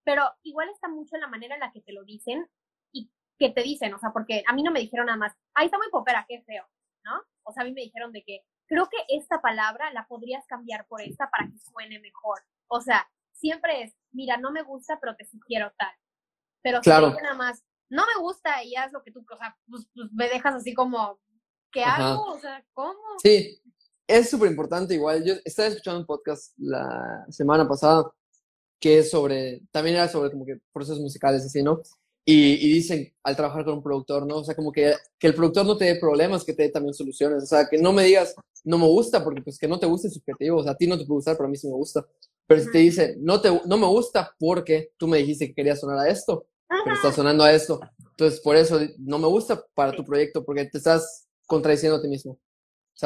pero igual está mucho en la manera en la que te lo dicen que te dicen, o sea, porque a mí no me dijeron nada más, ay, está muy popera, qué feo, ¿no? O sea, a mí me dijeron de que creo que esta palabra la podrías cambiar por esta para que suene mejor. O sea, siempre es, mira, no me gusta, pero te sugiero tal. Pero claro. si nada más, no me gusta y haz lo que tú, o sea, pues, pues me dejas así como, ¿qué hago? O sea, ¿cómo? Sí, es súper importante igual. Yo estaba escuchando un podcast la semana pasada que es sobre, también era sobre como que procesos musicales, así, ¿no? Y, y, dicen al trabajar con un productor, ¿no? O sea, como que, que el productor no te dé problemas, que te dé también soluciones. O sea, que no me digas, no me gusta, porque pues que no te guste es subjetivo. O sea, a ti no te puede gustar, pero a mí sí me gusta. Pero si te dice, no, te, no me gusta porque tú me dijiste que querías sonar a esto, pero estás sonando a esto. Entonces, por eso no me gusta para tu proyecto, porque te estás contradiciendo a ti mismo.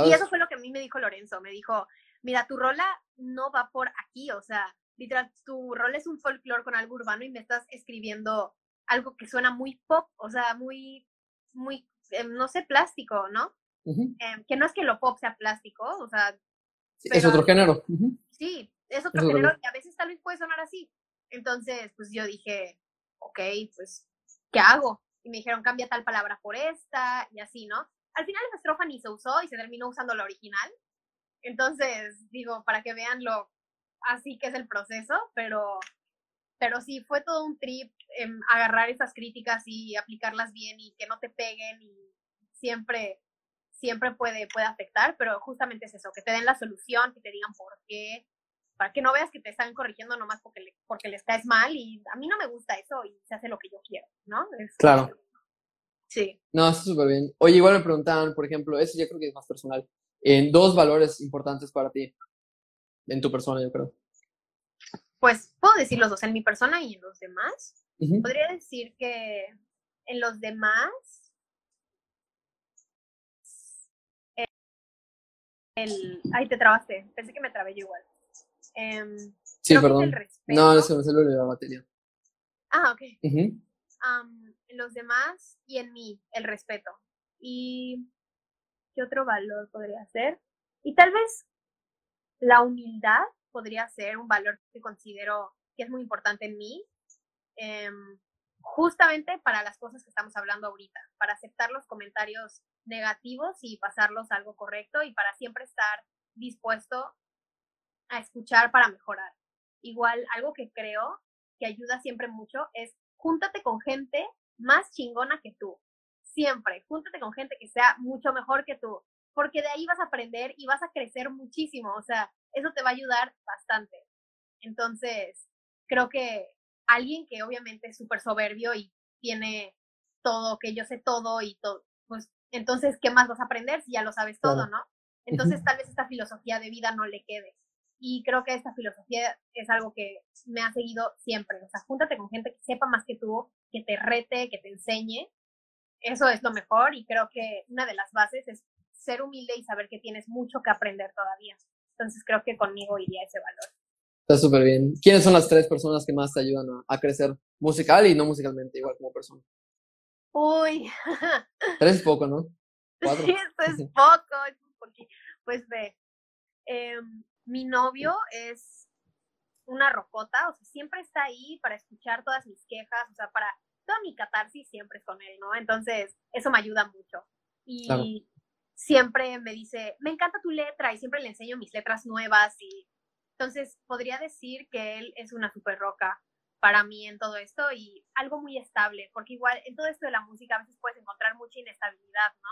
Y eso fue lo que a mí me dijo Lorenzo. Me dijo, mira, tu rola no va por aquí. O sea, literal, tu rol es un folclore con algo urbano y me estás escribiendo algo que suena muy pop, o sea, muy, muy, em, no sé, plástico, ¿no? Em, que no es que lo pop sea plástico, o sea... es otro género. Sí, es otro género y a veces tal vez puede sonar así. Entonces, pues yo dije, ok, pues, ¿qué hago? Y me dijeron, cambia tal palabra por esta y así, ¿no? Al final esa estrofa ni se usó y se terminó usando la original. Entonces, digo, para que vean lo así que es el proceso, pero, pero sí, fue todo un trip agarrar esas críticas y aplicarlas bien y que no te peguen y siempre, siempre puede, puede afectar, pero justamente es eso, que te den la solución, que te digan por qué, para que no veas que te están corrigiendo nomás porque, porque les caes mal y a mí no me gusta eso y se hace lo que yo quiero, ¿no? claro. Sí. No, está súper bien. Oye, igual me preguntaban, por ejemplo, eso yo creo que es más personal, en dos valores importantes para ti, en tu persona, yo creo. Pues puedo decir los dos, en mi persona y en los demás. Podría decir que en los demás, el, ay, te trabaste, pensé que me trabé yo igual. Em, sí, perdón. No, eso me salió la batería. Ah, ok. en los demás y en mí, el respeto. ¿Y qué otro valor podría ser? Y tal vez la humildad podría ser un valor que considero que es muy importante en mí, em, justamente para las cosas que estamos hablando ahorita, para aceptar los comentarios negativos y pasarlos a algo correcto y para siempre estar dispuesto a escuchar para mejorar. Igual, algo que creo que ayuda siempre mucho es júntate con gente más chingona que tú. Siempre, júntate con gente que sea mucho mejor que tú, porque de ahí vas a aprender y vas a crecer muchísimo. O sea, eso te va a ayudar bastante. Entonces, creo que alguien que obviamente es súper soberbio y tiene todo, que yo sé todo y todo, pues entonces, ¿qué más vas a aprender si ya lo sabes todo, no? Entonces, tal vez esta filosofía de vida no le quede. Y creo que esta filosofía es algo que me ha seguido siempre. O sea, júntate con gente que sepa más que tú, que te rete, que te enseñe. Eso es lo mejor y creo que una de las bases es ser humilde y saber que tienes mucho que aprender todavía. Entonces creo que conmigo iría ese valor. Está súper bien. ¿Quiénes son las tres personas que más te ayudan a, crecer musical y no musicalmente, igual como persona? Uy. Tres es poco, ¿no? ¿Cuatro? Sí, esto es poco, es un poquito. Pues ve, em, mi novio es una rocota, o sea, siempre está ahí para escuchar todas mis quejas, o sea, para toda mi catarsis siempre es con él, ¿no? Entonces, eso me ayuda mucho. Y siempre me dice, me encanta tu letra y siempre le enseño mis letras nuevas y entonces podría decir que él es una super roca para mí en todo esto y algo muy estable, porque igual en todo esto de la música a veces puedes encontrar mucha inestabilidad, ¿no?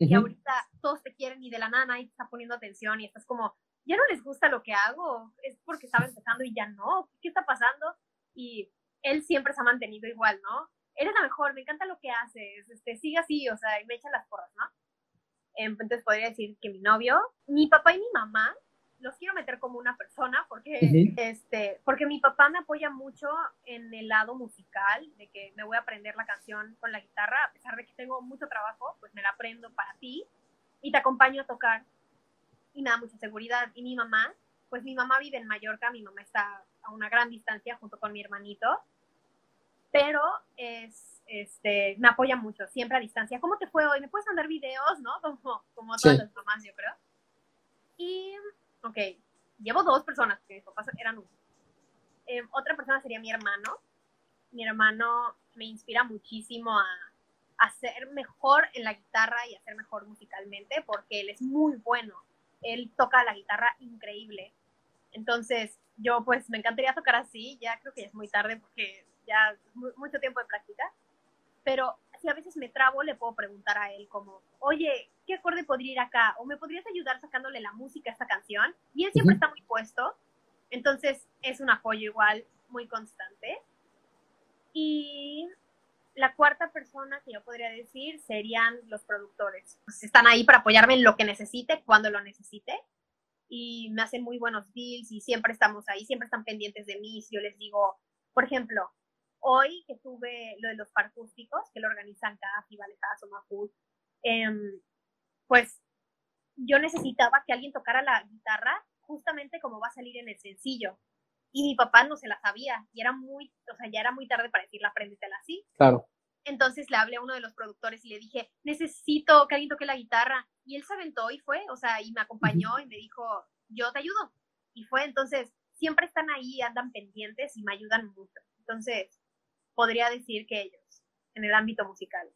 Y ahorita todos te quieren y de la nada nadie te está poniendo atención y estás como, ya no les gusta lo que hago, es porque estaba empezando y ya no, ¿qué está pasando? Y él siempre se ha mantenido igual, ¿no? Eres la mejor, me encanta lo que haces, este, sigue así, o sea, y me echan las porras, ¿no? Entonces podría decir que mi novio, mi papá y mi mamá los quiero meter como una persona porque, este, porque mi papá me apoya mucho en el lado musical, de que me voy a aprender la canción con la guitarra, a pesar de que tengo mucho trabajo, pues me la aprendo para ti y te acompaño a tocar y me da mucha seguridad. Y mi mamá, pues mi mamá vive en Mallorca, mi mamá está a una gran distancia junto con mi hermanito, pero es, este, me apoya mucho, siempre a distancia. ¿Cómo te fue hoy? ¿Me puedes mandar videos, no? Como, como todas las mamás, yo creo. Y ok, llevo dos personas, porque mis papás eran uno. Eh, otra persona sería mi hermano. Mi hermano me inspira muchísimo a, a ser mejor en la guitarra y a ser mejor musicalmente, porque él es muy bueno. Él toca la guitarra increíble. Entonces, yo pues me encantaría tocar así, ya creo que ya es muy tarde porque ya mucho tiempo de práctica, pero si a veces me trabo, le puedo preguntar a él como, oye, ¿qué acorde podría ir acá? O me podrías ayudar sacándole la música a esta canción. Y él siempre está muy puesto. Entonces es un apoyo igual muy constante. Y la cuarta persona que yo podría decir serían los productores. Pues están ahí para apoyarme en lo que necesite, cuando lo necesite. Y me hacen muy buenos deals y siempre estamos ahí, siempre están pendientes de mí. Si yo les digo, por ejemplo, hoy que tuve lo de los paracústicos, que lo organizan CAF y Valejazo, Mahut, eh, pues yo necesitaba que alguien tocara la guitarra justamente como va a salir en el sencillo. Y mi papá no se la sabía y era muy, o sea, ya era muy tarde para decirle apréndetela así. Claro. Entonces le hablé a uno de los productores y le dije, necesito que alguien toque la guitarra. Y él se aventó y fue, o sea, y me acompañó y me dijo, yo te ayudo. Y fue, entonces, siempre están ahí, andan pendientes y me ayudan mucho. Entonces, podría decir que ellos, en el ámbito musical.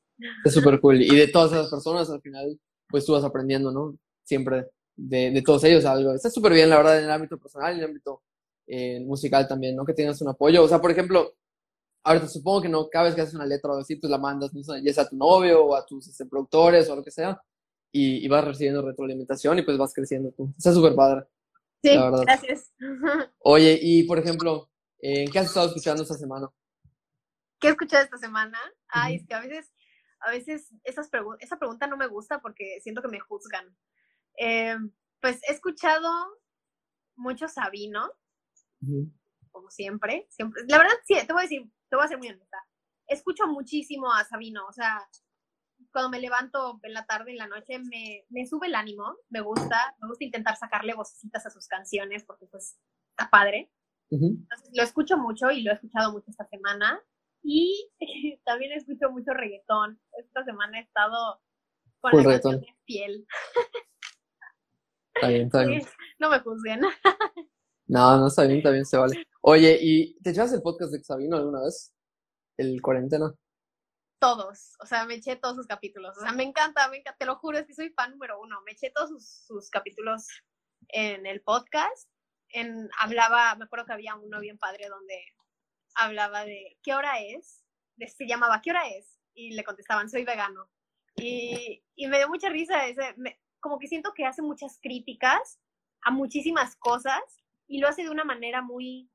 Es súper cool. Y de todas esas personas, al final, pues tú vas aprendiendo, ¿no? Siempre de, de todos ellos algo. Está súper bien, la verdad, en el ámbito personal y en el ámbito eh, musical también, ¿no? Que tengas un apoyo. O sea, por ejemplo, ahorita supongo que no, cada vez que haces una letra o así, pues la mandas, ¿no? ya sea a tu novio o a tus este, productores o lo que sea, y, y, vas recibiendo retroalimentación y pues vas creciendo tú. Está súper padre. Sí, gracias. Oye, y por ejemplo, ¿en qué has estado escuchando esta semana? ¿Qué he escuchado esta semana? Ay, es que a veces, a veces esas esa pregunta no me gusta porque siento que me juzgan. Eh, pues he escuchado mucho Sabino, como siempre, siempre. La verdad, sí, te voy a decir, te voy a ser muy honesta. Escucho muchísimo a Sabino, o sea, cuando me levanto en la tarde, en la noche, me, me sube el ánimo, me gusta, me gusta intentar sacarle vocecitas a sus canciones porque pues está padre. Entonces, lo escucho mucho y lo he escuchado mucho esta semana. Y también escucho mucho reggaetón. Esta semana he estado con la canción de piel. Está bien, está bien. No me juzguen. No, no, está bien, bien, se vale. Oye, ¿y te echas el podcast de Sabino alguna vez? ¿El cuarentena? Todos, o sea, me eché todos sus capítulos. O sea, me encanta, me encanta, te lo juro, es que soy fan número uno. Me eché todos sus, sus capítulos en el podcast. En, hablaba, me acuerdo que había uno bien padre donde hablaba de ¿qué hora es? Se llamaba ¿qué hora es? Y le contestaban, soy vegano. Y, y me dio mucha risa, ese, como que siento que hace muchas críticas a muchísimas cosas y lo hace de una manera muy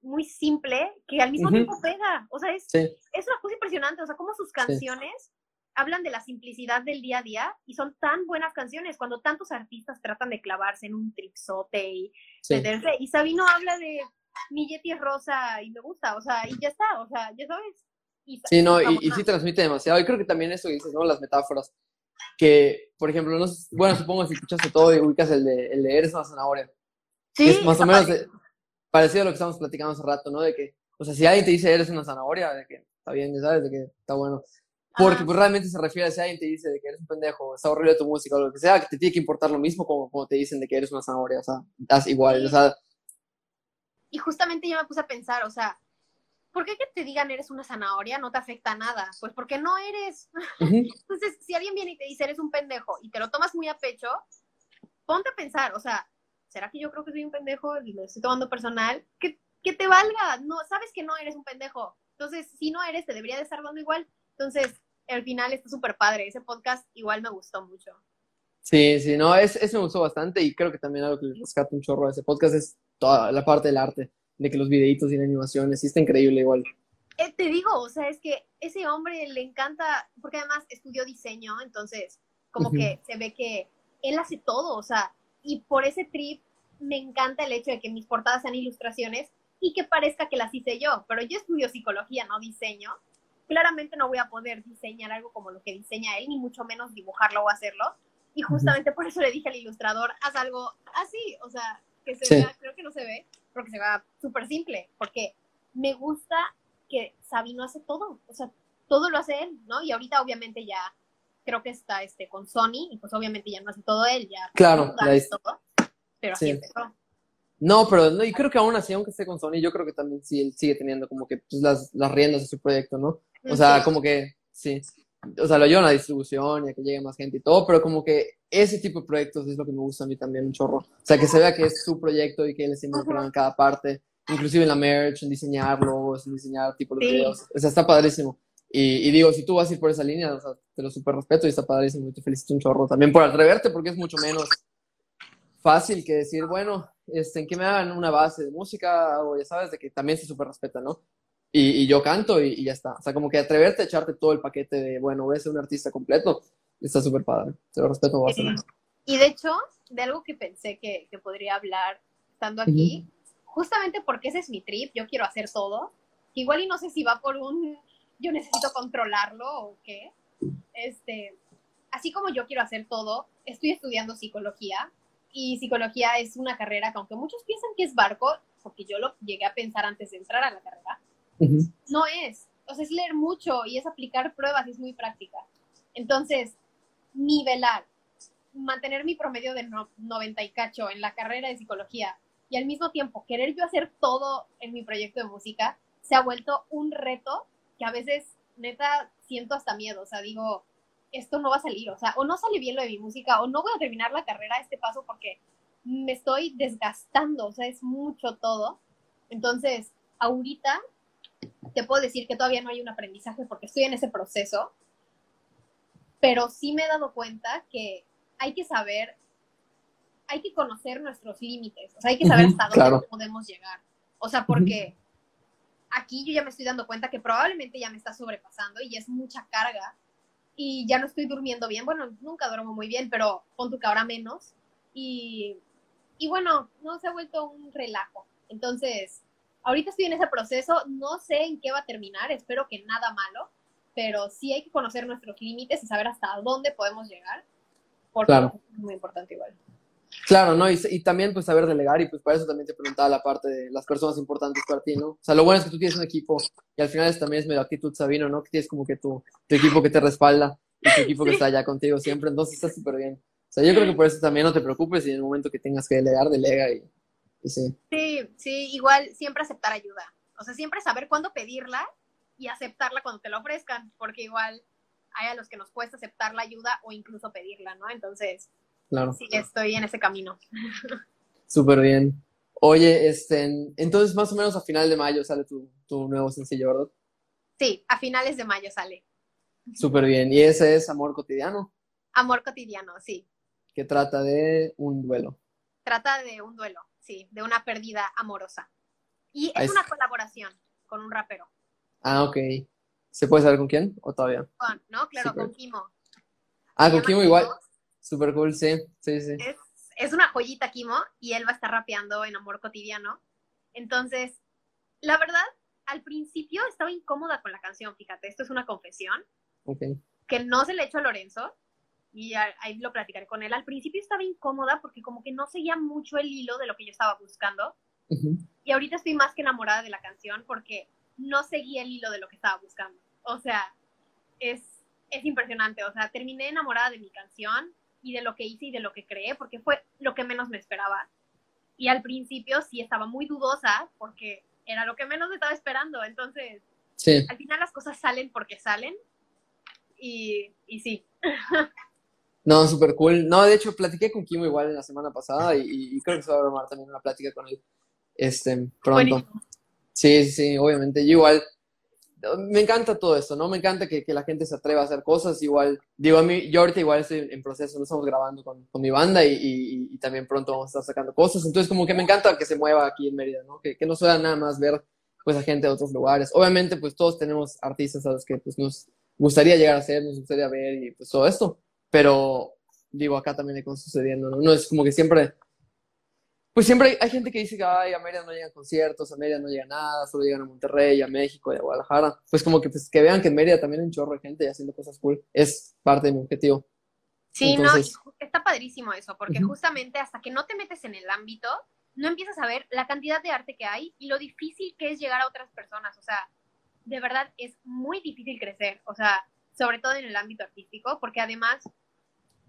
muy simple que al mismo tiempo pega. O sea, es, es una cosa impresionante. O sea, como sus canciones hablan de la simplicidad del día a día y son tan buenas canciones cuando tantos artistas tratan de clavarse en un tripsote y Y Sabino habla de mi Yeti es rosa y me gusta, o sea, y ya está, o sea, ya sabes. sí, no, y, y, sí transmite demasiado. Y creo que también eso dices, ¿no? Las metáforas. Que, por ejemplo, no bueno, supongo que si escuchaste todo y ubicas el de, el de Eres una zanahoria. Sí. Es más o menos parecido a lo que estamos platicando hace rato, ¿no? De que, o sea, si alguien te dice Eres una zanahoria, de que está bien, ya sabes, de que está bueno. Porque pues, realmente se refiere a si alguien te dice de que eres un pendejo, está horrible tu música o lo que sea, que te tiene que importar lo mismo como, como te dicen de que eres una zanahoria, o sea, das igual, o sea, y justamente yo me puse a pensar, o sea, ¿por qué que te digan eres una zanahoria no te afecta nada? Pues porque no eres. Entonces, si alguien viene y te dice eres un pendejo y te lo tomas muy a pecho, ponte a pensar, o sea, ¿será que yo creo que soy un pendejo y lo estoy tomando personal? Que, que te valga, no, sabes que no eres un pendejo. Entonces, si no eres, te debería de estar dando igual. Entonces, al final está súper padre. Ese podcast igual me gustó mucho. Sí, sí, no, es, eso me gustó bastante y creo que también algo que le rescata un chorro a ese podcast es toda la parte del arte de que los videitos y la animación, sí está increíble igual. Eh, te digo, o sea, es que ese hombre le encanta, porque además estudió diseño, entonces como que se ve que él hace todo, o sea, y por ese trip me encanta el hecho de que mis portadas sean ilustraciones y que parezca que las hice yo, pero yo estudio psicología, no diseño. Claramente no voy a poder diseñar algo como lo que diseña él, ni mucho menos dibujarlo o hacerlo. Y justamente por eso le dije al ilustrador, haz algo así, o sea, que se vea, creo que no se ve, porque se va súper simple, porque me gusta que Sabino hace todo, o sea, todo lo hace él, ¿no? Y ahorita obviamente ya creo que está este con Sony y pues obviamente ya no hace todo él, ya claro, todo, pero así empezó. No, pero no, y creo que aún así, aunque esté con Sony, yo creo que también sí él sigue teniendo como que pues, las, las riendas de su proyecto, ¿no? O sea, como que sí. O sea, lo llevan a la distribución y a que llegue más gente y todo, pero como que ese tipo de proyectos es lo que me gusta a mí también un chorro. O sea, que se vea que es su proyecto y que él está involucrado en cada parte, inclusive en la merch, en diseñarlo, en diseñar tipo los videos. O sea, está padrísimo. Y, digo, si tú vas a ir por esa línea, o sea, te lo súper respeto y está padrísimo y te felicito un chorro también por atreverte porque es mucho menos fácil que decir, bueno, este, en que me hagan una base de música o ya sabes, de que también se súper respeta, ¿no? Y, yo canto y, ya está. O sea, como que atreverte a echarte todo el paquete de, bueno, voy a ser un artista completo, está súper padre. Te lo respeto bastante. Y de hecho, de algo que pensé que, que podría hablar estando aquí, justamente porque ese es mi trip, yo quiero hacer todo. Igual y no sé si va por un, yo necesito controlarlo o qué. Este, así como yo quiero hacer todo, estoy estudiando psicología y psicología es una carrera que aunque muchos piensan que es barco, porque yo lo llegué a pensar antes de entrar a la carrera, no es. O sea, es leer mucho y es aplicar pruebas y es muy práctica. Entonces, nivelar, mantener mi promedio de 90 y cacho en la carrera de psicología y al mismo tiempo querer yo hacer todo en mi proyecto de música, se ha vuelto un reto que a veces, neta, siento hasta miedo. O sea, digo, esto no va a salir. O sea, o no sale bien lo de mi música, o no voy a terminar la carrera a este paso porque me estoy desgastando. O sea, es mucho todo. Entonces, ahorita te puedo decir que todavía no hay un aprendizaje porque estoy en ese proceso, pero sí me he dado cuenta que hay que saber, hay que conocer nuestros límites, o sea, hay que saber hasta dónde podemos llegar. O sea, porque aquí yo ya me estoy dando cuenta que probablemente ya me está sobrepasando y es mucha carga y ya no estoy durmiendo bien. Bueno, nunca duermo muy bien, pero pon tu que ahora menos. Y, y bueno, no se ha vuelto un relajo. Entonces, ahorita estoy en ese proceso, no sé en qué va a terminar, espero que nada malo, pero sí hay que conocer nuestros límites y saber hasta dónde podemos llegar, porque es muy importante igual. Claro, ¿no? Y, también pues saber delegar y pues para eso también te preguntaba la parte de las personas importantes para ti, ¿no? O sea, lo bueno es que tú tienes un equipo y al final también es medio actitud Sabino, ¿no? Que tienes como que tu, tu equipo que te respalda y tu equipo que está allá contigo siempre, entonces está súper bien. O sea, yo creo que por eso también no te preocupes y en el momento que tengas que delegar, delega y, sí. Sí, igual siempre aceptar ayuda. O sea, siempre saber cuándo pedirla y aceptarla cuando te la ofrezcan, porque igual hay a los que nos cuesta aceptar la ayuda o incluso pedirla, ¿no? Entonces, claro. sí, estoy en ese camino. Súper bien. Oye, este, entonces más o menos a final de mayo sale tu, tu nuevo sencillo, ¿verdad? Sí, a finales de mayo sale. Súper bien. ¿Y ese es Amor Cotidiano? Amor Cotidiano, sí. Que trata de un duelo. Trata de un duelo sí, de una pérdida amorosa. Y es, una colaboración con un rapero. Ah, ok. ¿Se puede saber con quién o todavía? Con, ¿no? Claro, con Kimo. Ah, con Kimo igual. Super cool, sí, sí, sí. Es, una joyita Kimo y él va a estar rapeando en Amor Cotidiano. Entonces, la verdad, al principio estaba incómoda con la canción, fíjate, esto es una confesión. Ok. Que no se le echó a Lorenzo, y ahí lo platicaré con él. Al principio estaba incómoda porque como que no seguía mucho el hilo de lo que yo estaba buscando. Y ahorita estoy más que enamorada de la canción porque no seguía el hilo de lo que estaba buscando. O sea, es, es impresionante. O sea, terminé enamorada de mi canción y de lo que hice y de lo que creé porque fue lo que menos me esperaba. Y al principio sí estaba muy dudosa porque era lo que menos estaba esperando. Entonces, al final las cosas salen porque salen. Y, y sí. No, súper cool. No, de hecho, platiqué con Kimo igual en la semana pasada y, creo que se va a armar también una plática con él este, pronto. Sí, sí, sí, obviamente. Yo igual, me encanta todo esto, ¿no? Me encanta que, que, la gente se atreva a hacer cosas. Igual, digo, a mí, yo ahorita igual estoy en proceso, no estamos grabando con, con mi banda y, y, también pronto vamos a estar sacando cosas. Entonces, como que me encanta que se mueva aquí en Mérida, ¿no? Que, que no sea nada más ver, pues, a gente de otros lugares. Obviamente, pues, todos tenemos artistas a los que, pues, nos gustaría llegar a ser, nos gustaría ver y, pues, todo esto. Pero, digo, acá también hay cosas sucediendo, ¿no? No es como que siempre, pues siempre hay, gente que dice que, ay, a Mérida no llegan conciertos, a Mérida no llega nada, solo llegan a Monterrey, a México a Guadalajara. Pues como que, pues, que vean que en Mérida también hay un chorro de gente haciendo cosas cool. Es parte de mi objetivo. Sí, no, está padrísimo eso, porque justamente hasta que no te metes en el ámbito, no empiezas a ver la cantidad de arte que hay y lo difícil que es llegar a otras personas. O sea, de verdad es muy difícil crecer. O sea, sobre todo en el ámbito artístico, porque además,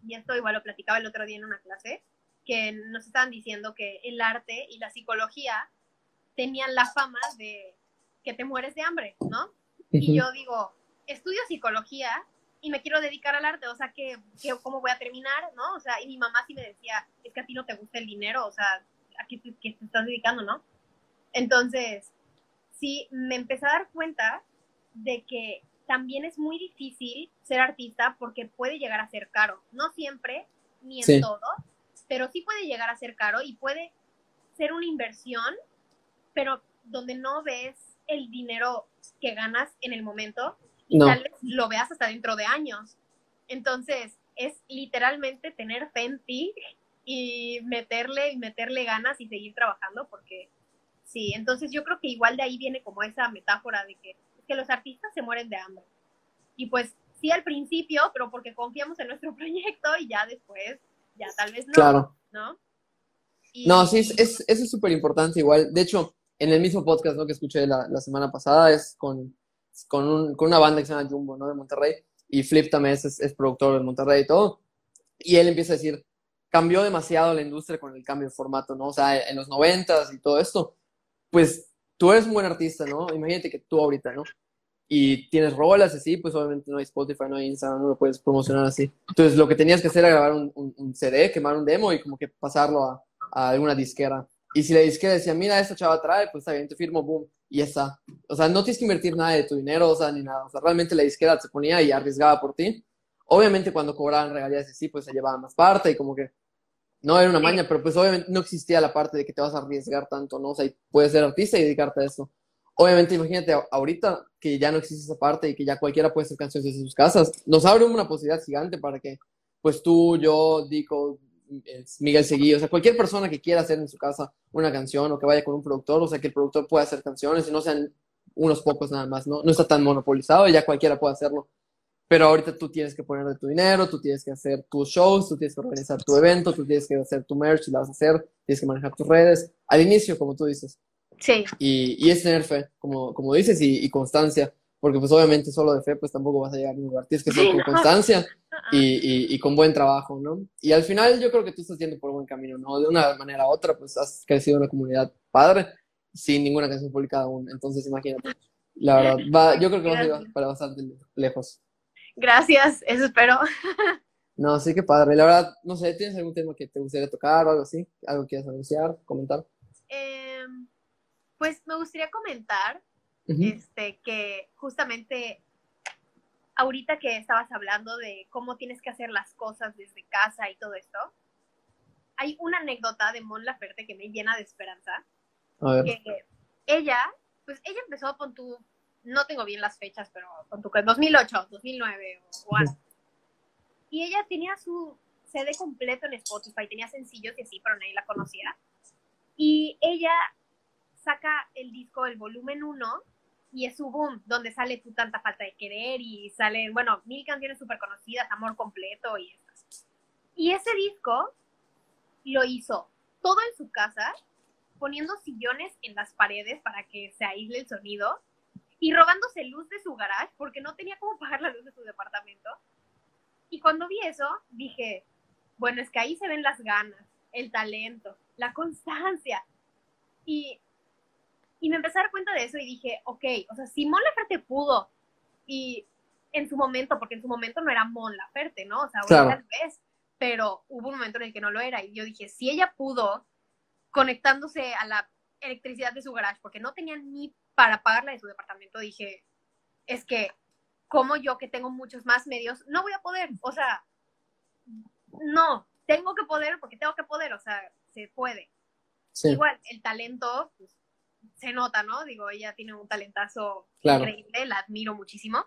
y esto igual lo platicaba el otro día en una clase, que nos estaban diciendo que el arte y la psicología tenían la fama de que te mueres de hambre, ¿no? Y yo digo, estudio psicología y me quiero dedicar al arte, o sea, que, ¿cómo voy a terminar, no? O sea, y mi mamá sí me decía, es que a ti no te gusta el dinero, o sea, ¿a qué te, qué te estás dedicando, no? Entonces, sí, me empecé a dar cuenta de que también es muy difícil ser artista porque puede llegar a ser caro. No siempre, ni en todo, pero sí puede llegar a ser caro y puede ser una inversión, pero donde no ves el dinero que ganas en el momento y tal vez lo veas hasta dentro de años. Entonces, es literalmente tener fe en ti y meterle y meterle ganas y seguir trabajando porque sí, entonces yo creo que igual de ahí viene como esa metáfora de que que los artistas se mueren de hambre. Y pues sí al principio, pero porque confiamos en nuestro proyecto y ya después, ya tal vez no. Claro. ¿No? No, sí, es, es, eso es súper importante igual. De hecho, en el mismo podcast ¿no? que escuché la, la semana pasada es con, con, un, con, una banda que se llama Jumbo, ¿no? De Monterrey. Y Flip también es, es, productor de Monterrey y todo. Y él empieza a decir, cambió demasiado la industria con el cambio de formato, ¿no? O sea, en los noventas y todo esto, pues tú eres un buen artista, ¿no? Imagínate que tú ahorita, ¿no? Y tienes rolas así, pues obviamente no hay Spotify, no hay Instagram, no lo puedes promocionar así. Entonces lo que tenías que hacer era grabar un, un, CD, quemar un demo y como que pasarlo a, a, alguna disquera. Y si la disquera decía, mira, esta chava trae, pues está bien, te firmo, boom, y ya está. O sea, no tienes que invertir nada de tu dinero, o sea, ni nada. O sea, realmente la disquera se ponía y arriesgaba por ti. Obviamente cuando cobraban regalías así, pues se llevaban más parte y como que no era una maña, pero pues obviamente no existía la parte de que te vas a arriesgar tanto, ¿no? O sea, puedes ser artista y dedicarte a eso. Obviamente, imagínate ahorita que ya no existe esa parte y que ya cualquiera puede hacer canciones desde sus casas. Nos abre una posibilidad gigante para que, pues tú, yo, Dico, Miguel Seguí, o sea, cualquier persona que quiera hacer en su casa una canción o que vaya con un productor, o sea, que el productor pueda hacer canciones y no sean unos pocos nada más, ¿no? No está tan monopolizado y ya cualquiera puede hacerlo pero ahorita tú tienes que poner de tu dinero, tú tienes que hacer tus shows, tú tienes que organizar tu evento, tú tienes que hacer tu merch la vas a hacer, tienes que manejar tus redes, al inicio, como tú dices. Sí. Y, y es tener fe, como, como dices, y, y, constancia, porque pues obviamente solo de fe pues tampoco vas a llegar a ningún lugar, tienes que ser con constancia y, y, con buen trabajo, ¿no? Y al final yo creo que tú estás yendo por buen camino, ¿no? De una manera u otra, pues has crecido en una comunidad padre, sin ninguna canción publicada aún, entonces imagínate. La verdad, va, yo creo que vas a ir para bastante lejos. Gracias, eso espero. No, sí que padre. La verdad, no sé, ¿tienes algún tema que te gustaría tocar o algo así? ¿Algo que quieras anunciar, comentar? Pues me gustaría comentar este, que justamente ahorita que estabas hablando de cómo tienes que hacer las cosas desde casa y todo esto, hay una anécdota de Mon Laferte que me llena de esperanza. A ver. Que ella, pues ella empezó con tu no tengo bien las fechas, pero con tu 2008, 2009 o, algo. Y ella tenía su CD completo en Spotify, tenía sencillos y así, pero nadie la conocía. Y ella saca el disco, el volumen 1, y es su boom, donde sale tu tanta falta de querer y salen, bueno, mil canciones súper conocidas, Amor Completo y estas. Y ese disco lo hizo todo en su casa, poniendo sillones en las paredes para que se aísle el sonido y robándose luz de su garage porque no tenía cómo pagar la luz de su departamento. Y cuando vi eso, dije, bueno, es que ahí se ven las ganas, el talento, la constancia. Y Y me empecé a dar cuenta de eso y dije, ok, o sea, si Mon Laferte pudo, y en su momento, porque en su momento no era Mon Laferte, ¿no? O sea, tal vez, pero hubo un momento en el que no lo era. Y yo dije, si ella pudo, conectándose a la electricidad de su garage, porque no tenía ni para pagarla de su departamento, dije, es que como yo que tengo muchos más medios, no voy a poder, o sea, no, tengo que poder porque tengo que poder, o sea, se puede. Igual, el talento, pues, se nota, ¿no? Digo, ella tiene un talentazo increíble, la admiro muchísimo.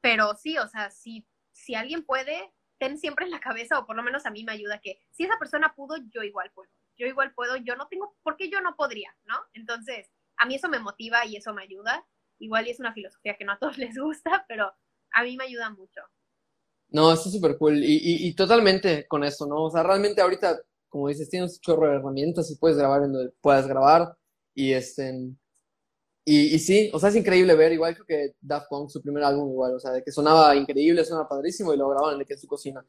Pero sí, o sea, si, si alguien puede, ten siempre en la cabeza, o por lo menos a mí me ayuda que si esa persona pudo, yo igual puedo. Yo igual puedo, yo no tengo, ¿por qué yo no podría? ¿No? Entonces, a mí eso me motiva y eso me ayuda. Igual y es una filosofía que no a todos les gusta, pero a mí me ayuda mucho. No, eso es súper cool. Y, y, totalmente con eso, ¿no? O sea, realmente ahorita, como dices, tienes un chorro de herramientas y puedes grabar en donde puedas grabar. Y este. Y, y, sí, o sea, es increíble ver, igual creo que Daft Punk, su primer álbum, igual, o sea, de que sonaba increíble, sonaba padrísimo y lo grababan en, su cocina.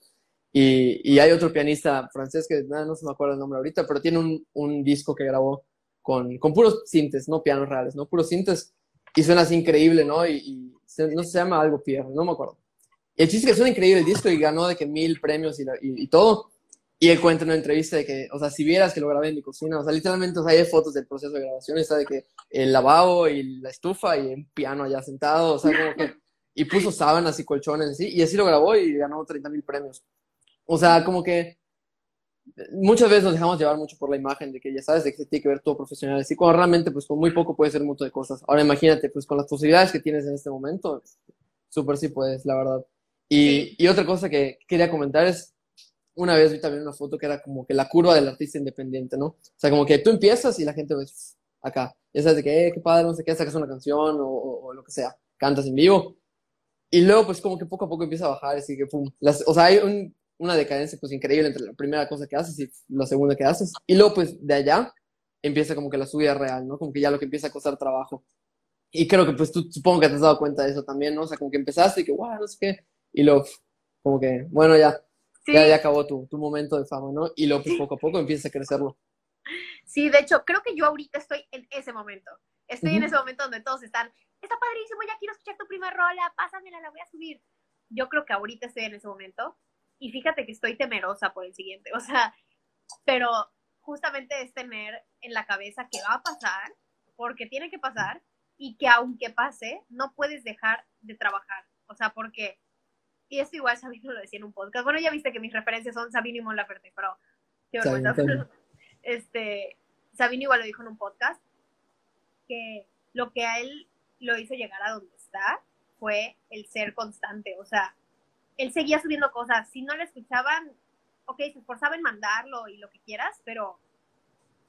Y, y hay otro pianista francés que no, no se me acuerdo el nombre ahorita, pero tiene un, un disco que grabó con, con puros sintes, no pianos reales, ¿no? Puros sintes y suena así increíble, ¿no? Y, no se llama algo Pierre, no me acuerdo. Y el chiste es que suena increíble el disco y ganó de que mil premios y, y, todo. Y él cuenta en una entrevista de que, o sea, si vieras que lo grabé en mi cocina, o sea, literalmente, o sea, hay fotos del proceso de grabación, está de que el lavabo y la estufa y un piano allá sentado, o sea, como que, y puso sábanas y colchones, ¿sí? y así lo grabó y ganó 30 mil premios. O sea, como que muchas veces nos dejamos llevar mucho por la imagen de que ya sabes de que se tiene que ver todo profesional, así cuando realmente pues con muy poco puede ser mucho de cosas. Ahora imagínate pues con las posibilidades que tienes en este momento, súper sí puedes, la verdad. Y, y, otra cosa que quería comentar es, una vez vi también una foto que era como que la curva del artista independiente, ¿no? O sea, como que tú empiezas y la gente ves acá, ya sabes de que, eh, qué padre, no sé qué, sacas una canción o, o, lo que sea, cantas en vivo. Y luego pues como que poco a poco empieza a bajar, así que pum. Las, o sea, hay un, una decadencia pues increíble entre la primera cosa que haces y la segunda que haces. Y luego pues de allá empieza como que la subida real, ¿no? Como que ya lo que empieza a costar trabajo. Y creo que pues tú supongo que te has dado cuenta de eso también, ¿no? O sea, como que empezaste y que, guau, no sé qué. Y luego, como que, bueno, ya, ya, ya, acabó tu, tu, momento de fama, ¿no? Y luego pues poco a poco empieza a crecerlo. Sí, de hecho, creo que yo ahorita estoy en ese momento. Estoy en ese momento donde todos están, está padrísimo, ya quiero escuchar tu primera rola, pásamela, la voy a subir. Yo creo que ahorita estoy en ese momento y fíjate que estoy temerosa por el siguiente, o sea, pero justamente es tener en la cabeza que va a pasar, porque tiene que pasar, y que aunque pase, no puedes dejar de trabajar, o sea, porque, y esto igual Sabino lo decía en un podcast, bueno, ya viste que mis referencias son Sabino y Mon Laferte, pero qué vergüenza, este, Sabino igual lo dijo en un podcast, que lo que a él lo hizo llegar a donde está fue el ser constante, o sea, él seguía subiendo cosas. Si no le escuchaban, ok, se esforzaba en mandarlo y lo que quieras, pero...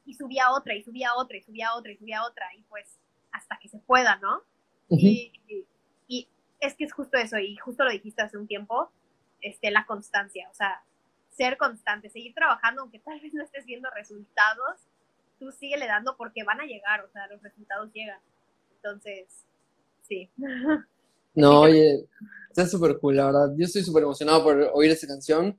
Y subía otra, y subía otra, y subía otra, y subía otra, y pues hasta que se pueda, ¿no? y, y, es que es justo eso, y justo lo dijiste hace un tiempo, este, la constancia, o sea, ser constante, seguir trabajando, aunque tal vez no estés viendo resultados, tú síguele dando porque van a llegar, o sea, los resultados llegan. Entonces, sí. No, oye, está súper cool, la verdad. Yo estoy súper emocionado por oír esta canción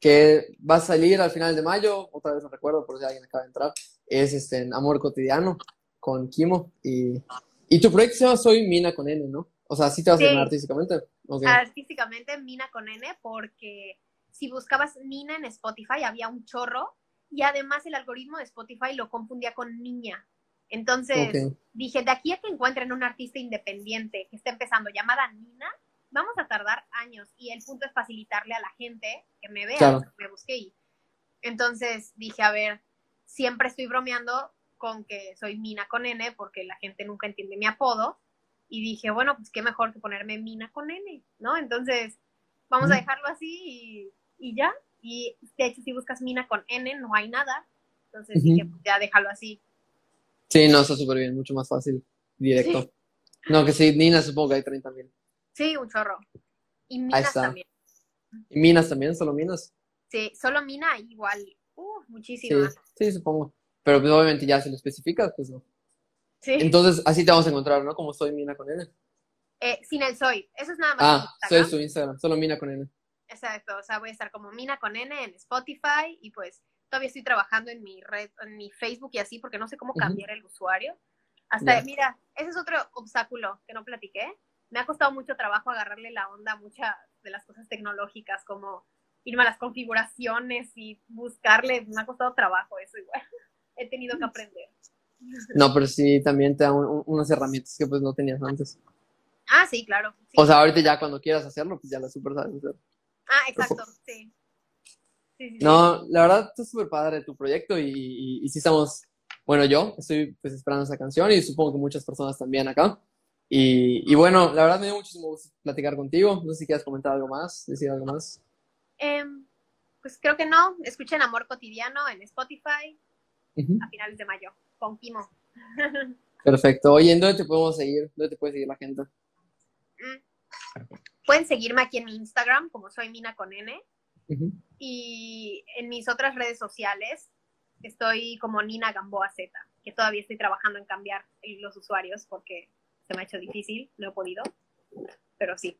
que va a salir al final de mayo, otra vez lo recuerdo por si alguien acaba de entrar, es este, Amor Cotidiano con Kimo y, y tu proyecto se llama Soy Mina con N, ¿no? O sea, ¿sí te vas a llamar artísticamente? Artísticamente Mina con N porque si buscabas Mina en Spotify había un chorro y además el algoritmo de Spotify lo confundía con niña. Entonces dije, de aquí a que encuentren un artista independiente que esté empezando llamada Nina, vamos a tardar años y el punto es facilitarle a la gente que me vea, que me busque y entonces dije, a ver, siempre estoy bromeando con que soy Mina con N porque la gente nunca entiende mi apodo y dije, bueno, pues qué mejor que ponerme Mina con N, ¿no? Entonces, vamos a dejarlo así y, ya. Y de hecho, si buscas Mina con N, no hay nada. Entonces dije, pues ya déjalo así. Sí, no, está súper bien, mucho más fácil, directo. No, que sí, Nina supongo que hay 30 mil. Sí, un chorro. Y Minas también. ¿Y Minas también? ¿Solo Minas? Sí, solo Mina igual. Uh, muchísimas. Sí, sí, supongo. Pero pues, obviamente ya si lo especificas, pues no. Sí. Entonces, así te vamos a encontrar, ¿no? Como soy Mina con N. Eh, sin el soy. Eso es nada más. Ah, soy su Instagram, solo Mina con N. Exacto, o sea, voy a estar como Mina con N en Spotify y pues todavía estoy trabajando en mi red, en mi Facebook y así, porque no sé cómo cambiar el usuario. Hasta, mira, ese es otro obstáculo que no platiqué. Me ha costado mucho trabajo agarrarle la onda a muchas de las cosas tecnológicas, como irme a las configuraciones y buscarle. Me ha costado trabajo eso igual. He tenido que aprender. No, pero sí, también te da unas herramientas que pues no tenías antes. Ah, sí, claro. O sea, ahorita ya cuando quieras hacerlo, pues ya la super sabes hacer. Ah, exacto, sí. no, la verdad, está súper padre tu proyecto y, y, sí estamos, bueno, yo estoy pues esperando esa canción y supongo que muchas personas también acá. Y, y bueno, la verdad me dio muchísimo gusto platicar contigo. No sé si quieres comentar algo más, decir algo más. Em, pues creo que no. Escuchen Amor Cotidiano en Spotify a finales de mayo con Kimo. Perfecto. Oye, ¿en dónde te podemos seguir? ¿Dónde te puede seguir la gente? Mm. Pueden seguirme aquí en mi Instagram, como soy Mina con N. Y en mis otras redes sociales estoy como Nina Gamboa Z, que todavía estoy trabajando en cambiar los usuarios porque se me ha hecho difícil, no he podido, pero sí.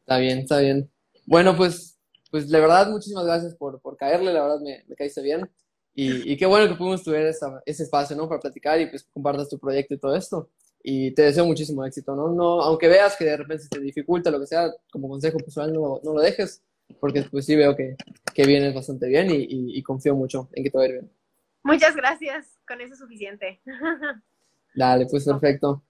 Está bien, está bien. Bueno, pues, pues la verdad, muchísimas gracias por, por caerle, la verdad me, me caíste bien. Y, y, qué bueno que pudimos tener ese espacio, ¿no? Para platicar y pues compartas tu proyecto y todo esto y te deseo muchísimo éxito, ¿no? no aunque veas que de repente se te dificulta lo que sea, como consejo personal no, no lo dejes, porque pues sí veo que, que vienes bastante bien y, y, confío mucho en que te va a ir bien. Muchas gracias, con eso es suficiente. Dale, pues perfecto.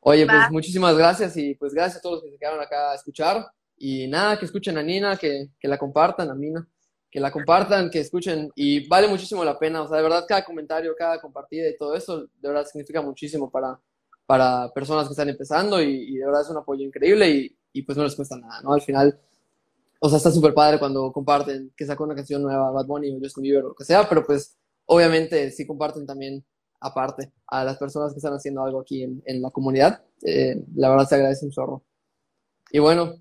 Oye, pues muchísimas gracias y pues gracias a todos los que se quedaron acá a escuchar y nada, que escuchen a Nina, que, que la compartan a Nina, que la compartan, que escuchen y vale muchísimo la pena, o sea, de verdad cada comentario, cada compartida y todo eso, de verdad significa muchísimo para, para personas que están empezando y, de verdad es un apoyo increíble y, y, pues no les cuesta nada, ¿no? Al final, o sea, está súper padre cuando comparten que sacó una canción nueva Bad Bunny o Justin Bieber o lo que sea, pero pues obviamente sí comparten también aparte a las personas que están haciendo algo aquí en, en la comunidad. Eh, la verdad se agradece un zorro. Y bueno,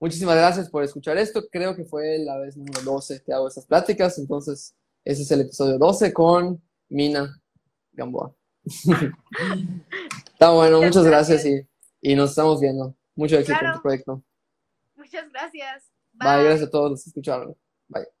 muchísimas gracias por escuchar esto. Creo que fue la vez número 12 que hago estas pláticas, entonces ese es el episodio 12 con Mina Gamboa. Está bueno, muchas, gracias, y, y, nos estamos viendo. Mucho éxito en tu proyecto. Muchas gracias. Bye. Bye, gracias a todos los que escucharon. Bye.